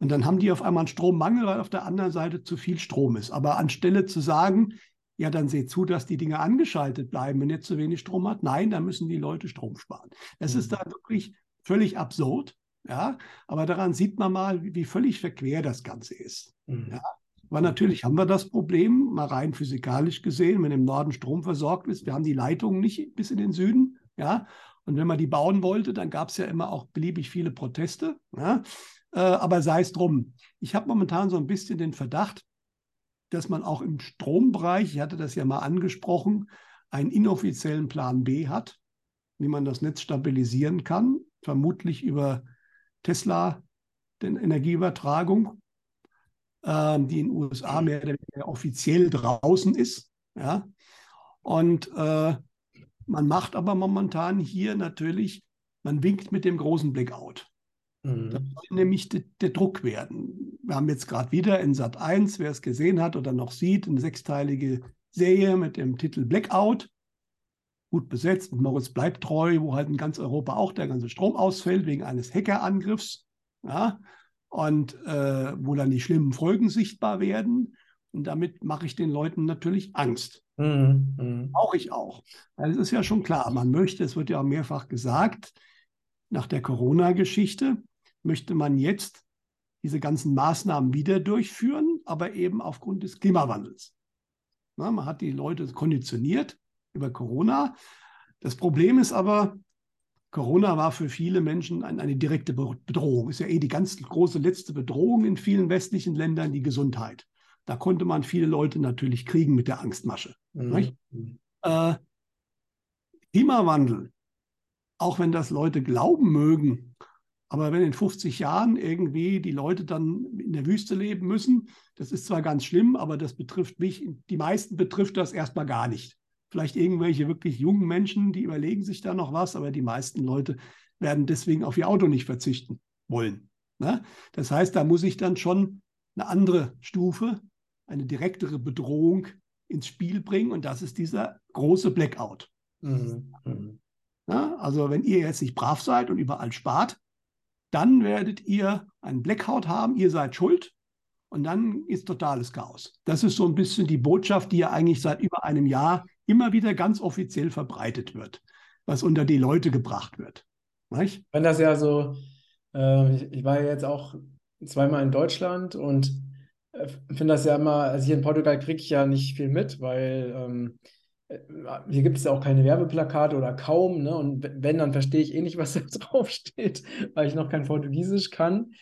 B: Und dann haben die auf einmal einen Strommangel, weil auf der anderen Seite zu viel Strom ist. Aber anstelle zu sagen, ja, dann seht zu, dass die Dinge angeschaltet bleiben, wenn ihr zu wenig Strom hat. Nein, da müssen die Leute Strom sparen. Das mhm. ist da wirklich völlig absurd. Ja, aber daran sieht man mal, wie, wie völlig verquer das Ganze ist. Mhm. Ja, aber natürlich haben wir das Problem, mal rein physikalisch gesehen, wenn im Norden Strom versorgt ist, wir haben die Leitungen nicht bis in den Süden. Ja, und wenn man die bauen wollte, dann gab es ja immer auch beliebig viele Proteste. Ja, äh, aber sei es drum. Ich habe momentan so ein bisschen den Verdacht, dass man auch im Strombereich, ich hatte das ja mal angesprochen, einen inoffiziellen Plan B hat, wie man das Netz stabilisieren kann, vermutlich über Tesla, den Energieübertragung, äh, die in den USA mehr oder weniger offiziell draußen ist. Ja? Und äh, man macht aber momentan hier natürlich, man winkt mit dem großen Blackout. Mhm. Das soll nämlich de, der Druck werden. Wir haben jetzt gerade wieder in Sat 1, wer es gesehen hat oder noch sieht, eine sechsteilige Serie mit dem Titel Blackout. Gut besetzt, mit Moritz bleibt treu, wo halt in ganz Europa auch der ganze Strom ausfällt wegen eines Hackerangriffs. Ja, und äh, wo dann die schlimmen Folgen sichtbar werden. Und damit mache ich den Leuten natürlich Angst. Mhm. Mhm. Auch ich auch. Weil es ist ja schon klar, man möchte, es wird ja auch mehrfach gesagt, nach der Corona-Geschichte möchte man jetzt diese ganzen Maßnahmen wieder durchführen, aber eben aufgrund des Klimawandels. Na, man hat die Leute konditioniert über Corona. Das Problem ist aber, Corona war für viele Menschen eine direkte Bedrohung. Ist ja eh die ganz große letzte Bedrohung in vielen westlichen Ländern, die Gesundheit. Da konnte man viele Leute natürlich kriegen mit der Angstmasche. Mhm. Äh, Klimawandel auch wenn das Leute glauben mögen, aber wenn in 50 Jahren irgendwie die Leute dann in der Wüste leben müssen, das ist zwar ganz schlimm, aber das betrifft mich, die meisten betrifft das erstmal gar nicht. Vielleicht irgendwelche wirklich jungen Menschen, die überlegen sich da noch was, aber die meisten Leute werden deswegen auf ihr Auto nicht verzichten wollen. Ne? Das heißt, da muss ich dann schon eine andere Stufe, eine direktere Bedrohung ins Spiel bringen und das ist dieser große Blackout. Mhm. Mhm. Also wenn ihr jetzt nicht brav seid und überall spart, dann werdet ihr einen Blackout haben, ihr seid schuld und dann ist totales Chaos. Das ist so ein bisschen die Botschaft, die ja eigentlich seit über einem Jahr immer wieder ganz offiziell verbreitet wird, was unter die Leute gebracht wird.
A: Nicht? Wenn das ja so, äh, ich, ich, war ja jetzt auch zweimal in Deutschland und äh, finde das ja immer, also hier in Portugal kriege ich ja nicht viel mit, weil ähm, äh, hier gibt es ja auch keine Werbeplakate oder kaum, ne? Und wenn, dann verstehe ich eh nicht, (laughs) was da draufsteht, weil ich noch kein Portugiesisch kann.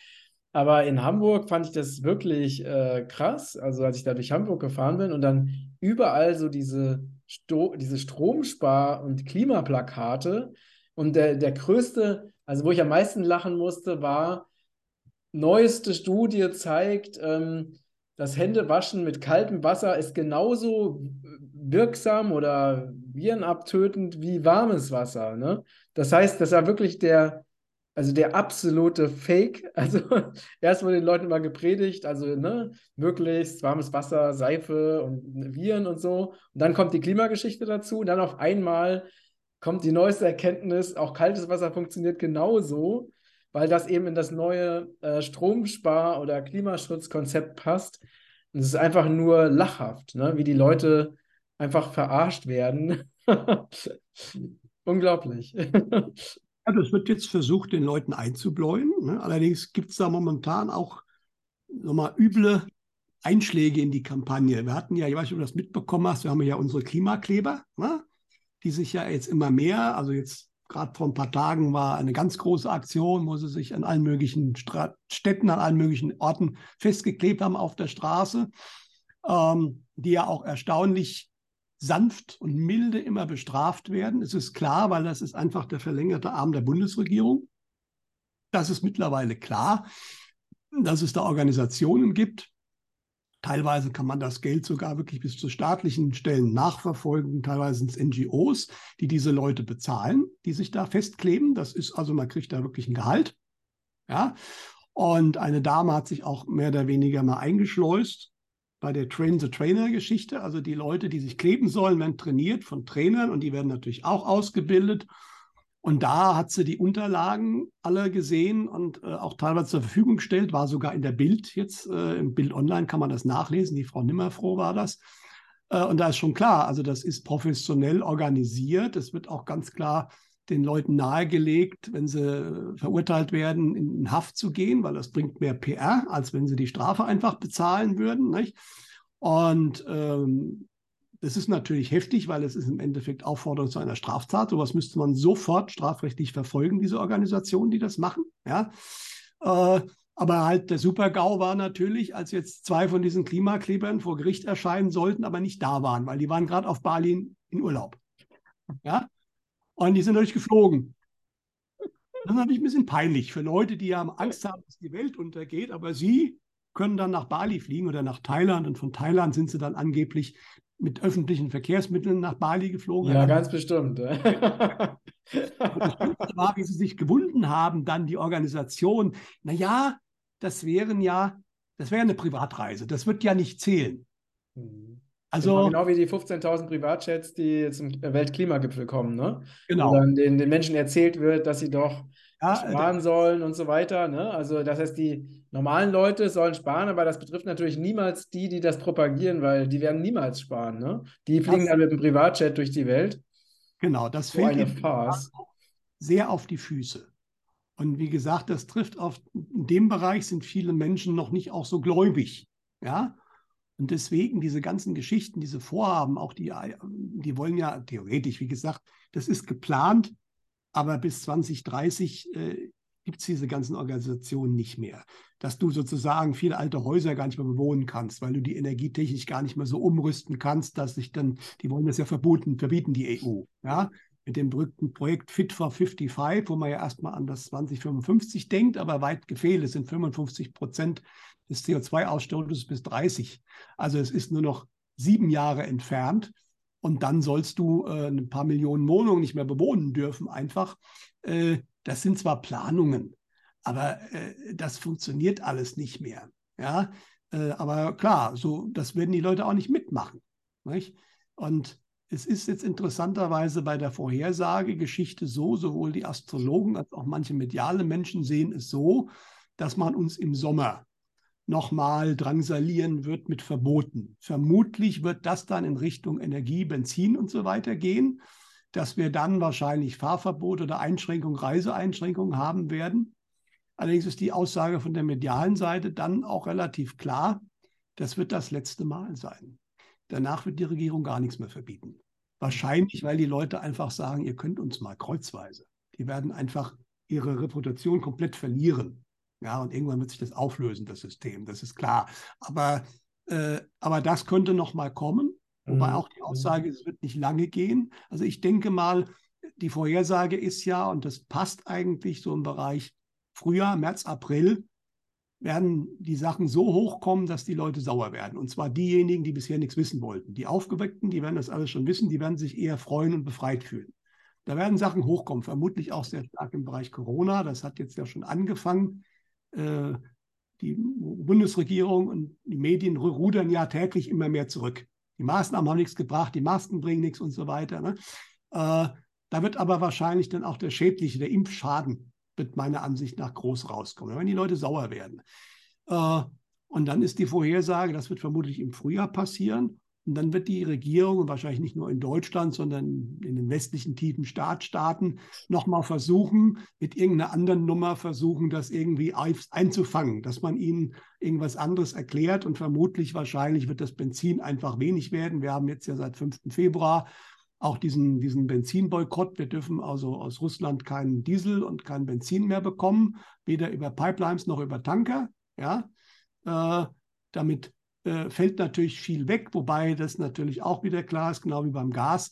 A: Aber in Hamburg fand ich das wirklich äh, krass. Also als ich da durch Hamburg gefahren bin und dann überall so diese, Sto diese Stromspar- und Klimaplakate. Und der, der größte, also wo ich am meisten lachen musste, war, neueste Studie zeigt, ähm, das Händewaschen mit kaltem Wasser ist genauso wirksam oder virenabtötend wie warmes Wasser. Ne? Das heißt, das war wirklich der, also der absolute Fake. (laughs) Also erst wurde den Leuten mal gepredigt, also ne, möglichst warmes Wasser, Seife und Viren und so. Und dann kommt die Klimageschichte dazu. Und dann auf einmal kommt die neueste Erkenntnis, auch kaltes Wasser funktioniert genauso, weil das eben in das neue äh, Stromspar- oder Klimaschutzkonzept passt. Und es ist einfach nur lachhaft, ne? wie die Leute einfach verarscht werden. (laughs) Unglaublich. (laughs)
B: Ja, das wird jetzt versucht, den Leuten einzubläuen. Ne? Allerdings gibt es da momentan auch nochmal üble Einschläge in die Kampagne. Wir hatten ja, ich weiß nicht, ob du das mitbekommen hast, wir haben ja unsere Klimakleber, ne? die sich ja jetzt immer mehr, also jetzt gerade vor ein paar Tagen war eine ganz große Aktion, wo sie sich an allen möglichen Stra Städten, an allen möglichen Orten festgeklebt haben auf der Straße, ähm, die ja auch erstaunlich sanft und milde immer bestraft werden. Es ist klar, weil das ist einfach der verlängerte Arm der Bundesregierung. Das ist mittlerweile klar, dass es da Organisationen gibt. Teilweise kann man das Geld sogar wirklich bis zu staatlichen Stellen nachverfolgen. Teilweise sind es NGOs, die diese Leute bezahlen, die sich da festkleben. Das ist also, man kriegt da wirklich ein Gehalt. Ja. Und eine Dame hat sich auch mehr oder weniger mal eingeschleust bei der Train-the-Trainer-Geschichte. Also die Leute, die sich kleben sollen, werden trainiert von Trainern und die werden natürlich auch ausgebildet. Und da hat sie die Unterlagen alle gesehen und äh, auch teilweise zur Verfügung gestellt, war sogar in der Bild jetzt, äh, im Bild Online kann man das nachlesen, die Frau Nimmerfroh war das. Äh, und da ist schon klar, also das ist professionell organisiert. Es wird auch ganz klar den Leuten nahegelegt, wenn sie verurteilt werden, in Haft zu gehen, weil das bringt mehr PR, als wenn sie die Strafe einfach bezahlen würden. Nicht? Und ähm, das ist natürlich heftig, weil es ist im Endeffekt Aufforderung zu einer Straftat. Sowas müsste man sofort strafrechtlich verfolgen, diese Organisationen, die das machen. Ja. Äh, aber halt der Super-GAU war natürlich, als jetzt zwei von diesen Klimaklebern vor Gericht erscheinen sollten, aber nicht da waren, weil die waren gerade auf Bali in Urlaub. Ja. Und die sind natürlich geflogen. Das ist natürlich ein bisschen peinlich für Leute, die ja Angst haben, dass die Welt untergeht, aber sie können dann nach Bali fliegen oder nach Thailand und von Thailand sind sie dann angeblich mit öffentlichen Verkehrsmitteln nach Bali geflogen.
A: Ja, ganz bestimmt. das
B: war, wie sie sich gewunden haben, dann die Organisation. Naja, das wären ja, das wäre eine Privatreise. Das wird ja nicht zählen.
A: Mhm. Also, genau wie die 15.000 Privatjets, die zum Weltklimagipfel kommen, ne?
B: Genau.
A: Wo dann den, den Menschen erzählt wird, dass sie doch ja, sparen sollen und so weiter. Ne? Also das heißt, die normalen Leute sollen sparen, aber das betrifft natürlich niemals die, die das propagieren, weil die werden niemals sparen. Ne? Die fliegen das, dann mit dem Privatjet durch die Welt.
B: Genau, das
A: so fällt Farce.
B: sehr auf die Füße. Und wie gesagt, das trifft auf, in dem Bereich sind viele Menschen noch nicht auch so gläubig. Ja, und deswegen diese ganzen Geschichten, diese Vorhaben, auch die, die wollen ja theoretisch, wie gesagt, das ist geplant, aber bis 2030 äh, gibt es diese ganzen Organisationen nicht mehr. Dass du sozusagen viele alte Häuser gar nicht mehr bewohnen kannst, weil du die energietechnisch gar nicht mehr so umrüsten kannst, dass sich dann, die wollen das ja verboten, verbieten die EU. Ja? Mit dem berühmten Projekt Fit for 55, wo man ja erstmal an das 2055 denkt, aber weit gefehlt. Es sind 55 Prozent des CO2-Ausstoßes bis 30. Also es ist nur noch sieben Jahre entfernt. Und dann sollst du äh, ein paar Millionen Wohnungen nicht mehr bewohnen dürfen, einfach. Äh, das sind zwar Planungen, aber äh, das funktioniert alles nicht mehr. Ja, äh, aber klar, so, das werden die Leute auch nicht mitmachen. Nicht? Und es ist jetzt interessanterweise bei der Vorhersagegeschichte so, sowohl die Astrologen als auch manche mediale Menschen sehen es so, dass man uns im Sommer nochmal drangsalieren wird mit Verboten. Vermutlich wird das dann in Richtung Energie, Benzin und so weiter gehen, dass wir dann wahrscheinlich Fahrverbot oder Einschränkung, Reiseeinschränkungen haben werden. Allerdings ist die Aussage von der medialen Seite dann auch relativ klar, das wird das letzte Mal sein. Danach wird die Regierung gar nichts mehr verbieten. Wahrscheinlich, weil die Leute einfach sagen, ihr könnt uns mal kreuzweise. Die werden einfach ihre Reputation komplett verlieren. Ja, und irgendwann wird sich das auflösen, das System, das ist klar. Aber, äh, aber das könnte noch mal kommen, wobei mhm. auch die Aussage, es wird nicht lange gehen. Also ich denke mal, die Vorhersage ist ja, und das passt eigentlich so im Bereich Frühjahr, März, April, werden die Sachen so hochkommen, dass die Leute sauer werden. Und zwar diejenigen, die bisher nichts wissen wollten. Die Aufgeweckten, die werden das alles schon wissen, die werden sich eher freuen und befreit fühlen. Da werden Sachen hochkommen, vermutlich auch sehr stark im Bereich Corona. Das hat jetzt ja schon angefangen. Äh, die Bundesregierung und die Medien rudern ja täglich immer mehr zurück. Die Maßnahmen haben nichts gebracht, die Masken bringen nichts und so weiter. Ne? Äh, da wird aber wahrscheinlich dann auch der schädliche, der Impfschaden, wird meiner Ansicht nach groß rauskommen, wenn die Leute sauer werden. Äh, und dann ist die Vorhersage, das wird vermutlich im Frühjahr passieren. Und dann wird die Regierung, und wahrscheinlich nicht nur in Deutschland, sondern in den westlichen tiefen Staatsstaaten, nochmal versuchen, mit irgendeiner anderen Nummer versuchen, das irgendwie einzufangen, dass man ihnen irgendwas anderes erklärt. Und vermutlich, wahrscheinlich wird das Benzin einfach wenig werden. Wir haben jetzt ja seit 5. Februar auch diesen, diesen Benzinboykott. Wir dürfen also aus Russland keinen Diesel und kein Benzin mehr bekommen, weder über Pipelines noch über Tanker. Ja, äh, damit äh, fällt natürlich viel weg, wobei das natürlich auch wieder klar ist, genau wie beim Gas.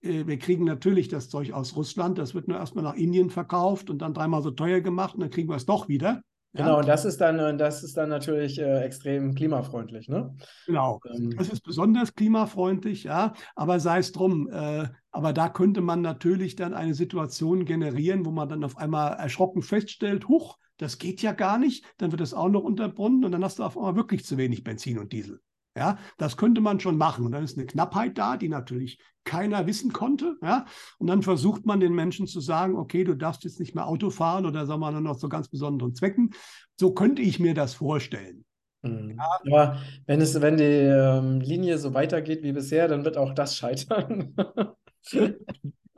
B: Äh, wir kriegen natürlich das Zeug aus Russland, das wird nur erstmal nach Indien verkauft und dann dreimal so teuer gemacht und dann kriegen wir es doch wieder.
A: Genau, ja? und das ist dann, das ist dann natürlich äh, extrem klimafreundlich, ne?
B: Genau, ähm. das ist besonders klimafreundlich, ja, aber sei es drum. Äh, aber da könnte man natürlich dann eine Situation generieren, wo man dann auf einmal erschrocken feststellt, huch, das geht ja gar nicht, dann wird das auch noch unterbunden und dann hast du auf einmal wirklich zu wenig Benzin und Diesel. Ja, das könnte man schon machen. Und dann ist eine Knappheit da, die natürlich keiner wissen konnte. Ja, und dann versucht man den Menschen zu sagen, okay, du darfst jetzt nicht mehr Auto fahren oder sagen wir nur noch zu ganz besonderen Zwecken. So könnte ich mir das vorstellen.
A: Mhm. Ja. Aber wenn es, wenn die ähm, Linie so weitergeht wie bisher, dann wird auch das scheitern. (laughs)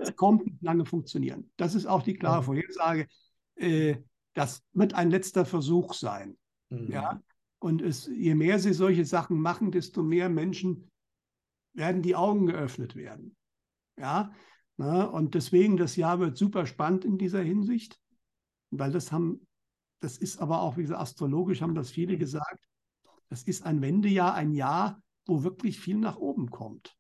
B: Es kommt nicht lange funktionieren. Das ist auch die klare Vorhersage. Äh, das wird ein letzter Versuch sein. Mhm. Ja? Und es, je mehr sie solche Sachen machen, desto mehr Menschen werden die Augen geöffnet werden. Ja, Na, und deswegen das Jahr wird super spannend in dieser Hinsicht, weil das haben, das ist aber auch, wie gesagt, astrologisch haben das viele gesagt, das ist ein Wendejahr, ein Jahr, wo wirklich viel nach oben kommt.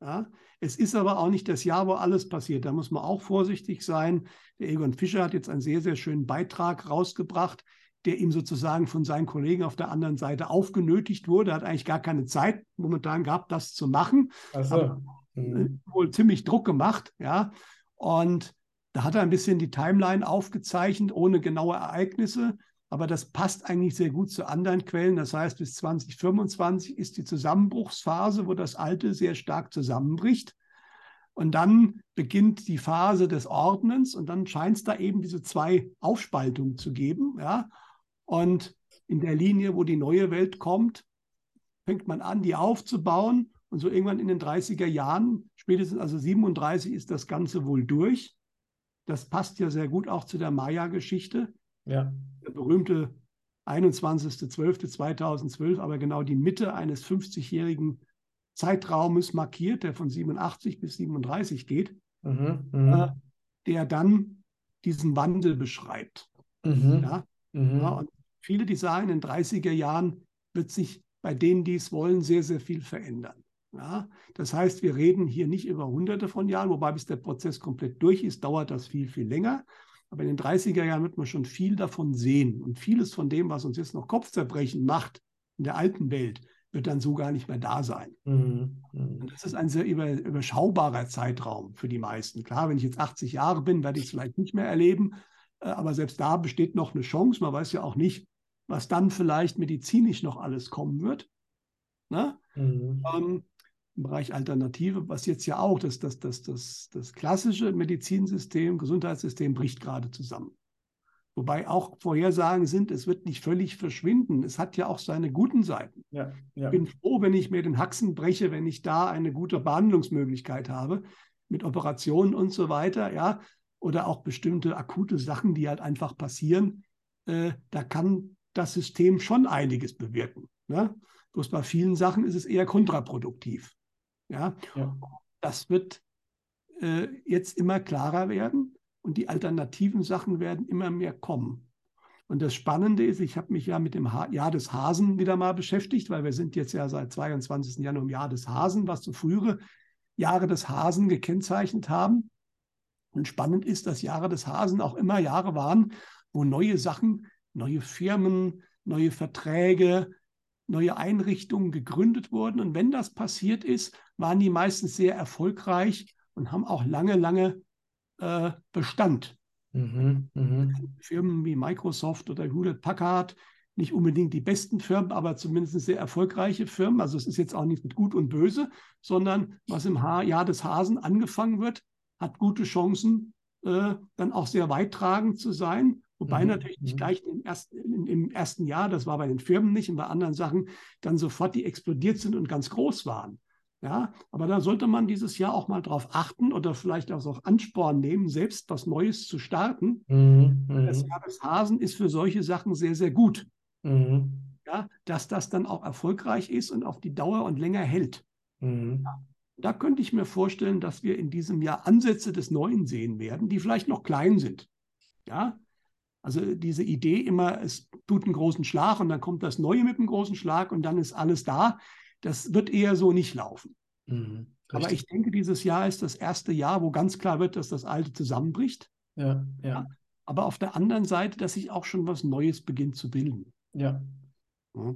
B: Ja? Es ist aber auch nicht das Jahr, wo alles passiert. Da muss man auch vorsichtig sein. Der Egon Fischer hat jetzt einen sehr, sehr schönen Beitrag rausgebracht der ihm sozusagen von seinen Kollegen auf der anderen Seite aufgenötigt wurde. Er hat eigentlich gar keine Zeit momentan gehabt, das zu machen.
A: So. Aber,
B: mhm. wohl ziemlich Druck gemacht, ja. Und da hat er ein bisschen die Timeline aufgezeichnet, ohne genaue Ereignisse. Aber das passt eigentlich sehr gut zu anderen Quellen. Das heißt, bis 2025 ist die Zusammenbruchsphase, wo das Alte sehr stark zusammenbricht. Und dann beginnt die Phase des Ordnens und dann scheint es da eben diese zwei Aufspaltungen zu geben. Ja? Und in der Linie, wo die neue Welt kommt, fängt man an, die aufzubauen. Und so irgendwann in den 30er Jahren, spätestens also 37, ist das Ganze wohl durch. Das passt ja sehr gut auch zu der Maya-Geschichte.
A: Ja.
B: Der berühmte 21.12.2012, aber genau die Mitte eines 50-jährigen Zeitraumes markiert, der von 87 bis 37 geht, mhm, äh, der dann diesen Wandel beschreibt. Mhm, ja? Mhm. ja? und viele, die sagen, in den 30er Jahren wird sich bei denen, die es wollen, sehr, sehr viel verändern. Ja, das heißt, wir reden hier nicht über hunderte von Jahren, wobei bis der Prozess komplett durch ist, dauert das viel, viel länger. Aber in den 30er Jahren wird man schon viel davon sehen. Und vieles von dem, was uns jetzt noch Kopfzerbrechen macht in der alten Welt, wird dann so gar nicht mehr da sein. Mhm. Und das ist ein sehr über, überschaubarer Zeitraum für die meisten. Klar, wenn ich jetzt 80 Jahre bin, werde ich es vielleicht nicht mehr erleben. Äh, aber selbst da besteht noch eine Chance. Man weiß ja auch nicht, was dann vielleicht medizinisch noch alles kommen wird. Ne? Mhm. Ähm, Im Bereich Alternative, was jetzt ja auch, das, das, das, das, das klassische Medizinsystem, Gesundheitssystem bricht gerade zusammen. Wobei auch Vorhersagen sind, es wird nicht völlig verschwinden. Es hat ja auch seine guten Seiten.
A: Ja, ja.
B: Ich bin froh, wenn ich mir den Haxen breche, wenn ich da eine gute Behandlungsmöglichkeit habe mit Operationen und so weiter. Ja, oder auch bestimmte akute Sachen, die halt einfach passieren, äh, da kann das System schon einiges bewirken. Ne? Bloß bei vielen Sachen ist es eher kontraproduktiv. Ja? ja. Das wird äh, jetzt immer klarer werden und die alternativen Sachen werden immer mehr kommen. Und das Spannende ist, ich habe mich ja mit dem ha Jahr des Hasen wieder mal beschäftigt, weil wir sind jetzt ja seit 22. Januar im Jahr des Hasen, was so frühere Jahre des Hasen gekennzeichnet haben. Und spannend ist, dass Jahre des Hasen auch immer Jahre waren, wo neue Sachen, neue Firmen, neue Verträge, neue Einrichtungen gegründet wurden. Und wenn das passiert ist, waren die meistens sehr erfolgreich und haben auch lange, lange äh, Bestand. Mhm, mh. Firmen wie Microsoft oder Hewlett Packard, nicht unbedingt die besten Firmen, aber zumindest sehr erfolgreiche Firmen. Also es ist jetzt auch nicht mit Gut und Böse, sondern was im Jahr des Hasen angefangen wird, hat gute Chancen, äh, dann auch sehr weittragend zu sein. Wobei mhm. natürlich nicht mhm. gleich im ersten, in, im ersten Jahr, das war bei den Firmen nicht und bei anderen Sachen, dann sofort die explodiert sind und ganz groß waren. Ja, aber da sollte man dieses Jahr auch mal drauf achten oder vielleicht auch so Ansporn nehmen, selbst was Neues zu starten. Mhm. Das mhm. Jahr des Hasen ist für solche Sachen sehr, sehr gut. Mhm. Ja, dass das dann auch erfolgreich ist und auf die Dauer und länger hält. Mhm. Ja, da könnte ich mir vorstellen, dass wir in diesem Jahr Ansätze des Neuen sehen werden, die vielleicht noch klein sind. Ja, Also diese Idee immer, es tut einen großen Schlag und dann kommt das Neue mit einem großen Schlag und dann ist alles da. Das wird eher so nicht laufen. Mhm, Aber ich denke, dieses Jahr ist das erste Jahr, wo ganz klar wird, dass das Alte zusammenbricht.
A: Ja, ja.
B: Aber auf der anderen Seite, dass sich auch schon was Neues beginnt zu bilden.
A: Ja. ja.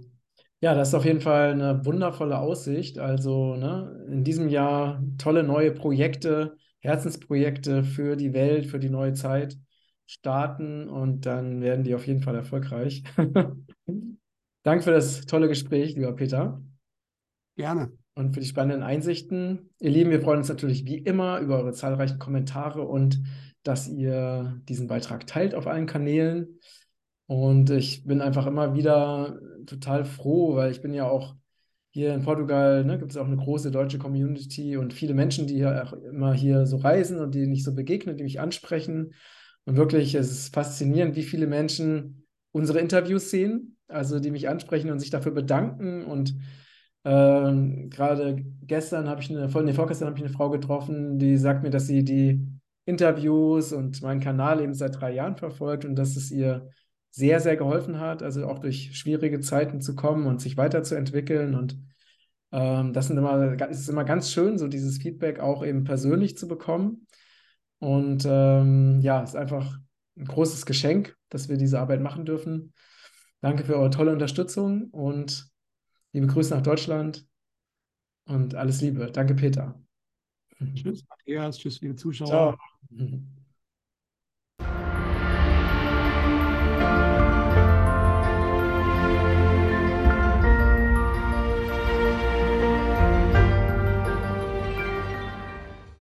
A: Ja, das ist auf jeden Fall eine wundervolle Aussicht. Also ne, in diesem Jahr tolle neue Projekte, Herzensprojekte für die Welt, für die neue Zeit starten und dann werden die auf jeden Fall erfolgreich. (laughs) Danke für das tolle Gespräch, lieber Peter.
B: Gerne.
A: Und für die spannenden Einsichten. Ihr Lieben, wir freuen uns natürlich wie immer über eure zahlreichen Kommentare und dass ihr diesen Beitrag teilt auf allen Kanälen. Und ich bin einfach immer wieder total froh, weil ich bin ja auch hier in Portugal, ne, gibt es auch eine große deutsche Community und viele Menschen, die ja auch immer hier so reisen und die nicht so begegnen, die mich ansprechen. Und wirklich, es ist faszinierend, wie viele Menschen unsere Interviews sehen, also die mich ansprechen und sich dafür bedanken. Und ähm, gerade gestern habe ich eine, nee, vorgestern habe ich eine Frau getroffen, die sagt mir, dass sie die Interviews und meinen Kanal eben seit drei Jahren verfolgt und dass es ihr sehr, sehr geholfen hat, also auch durch schwierige Zeiten zu kommen und sich weiterzuentwickeln. Und ähm, das sind immer, ist immer ganz schön, so dieses Feedback auch eben persönlich zu bekommen. Und ähm, ja, es ist einfach ein großes Geschenk, dass wir diese Arbeit machen dürfen. Danke für eure tolle Unterstützung und liebe Grüße nach Deutschland und alles Liebe. Danke, Peter.
B: Tschüss, Matthias. Tschüss, liebe Zuschauer. Ciao. (laughs)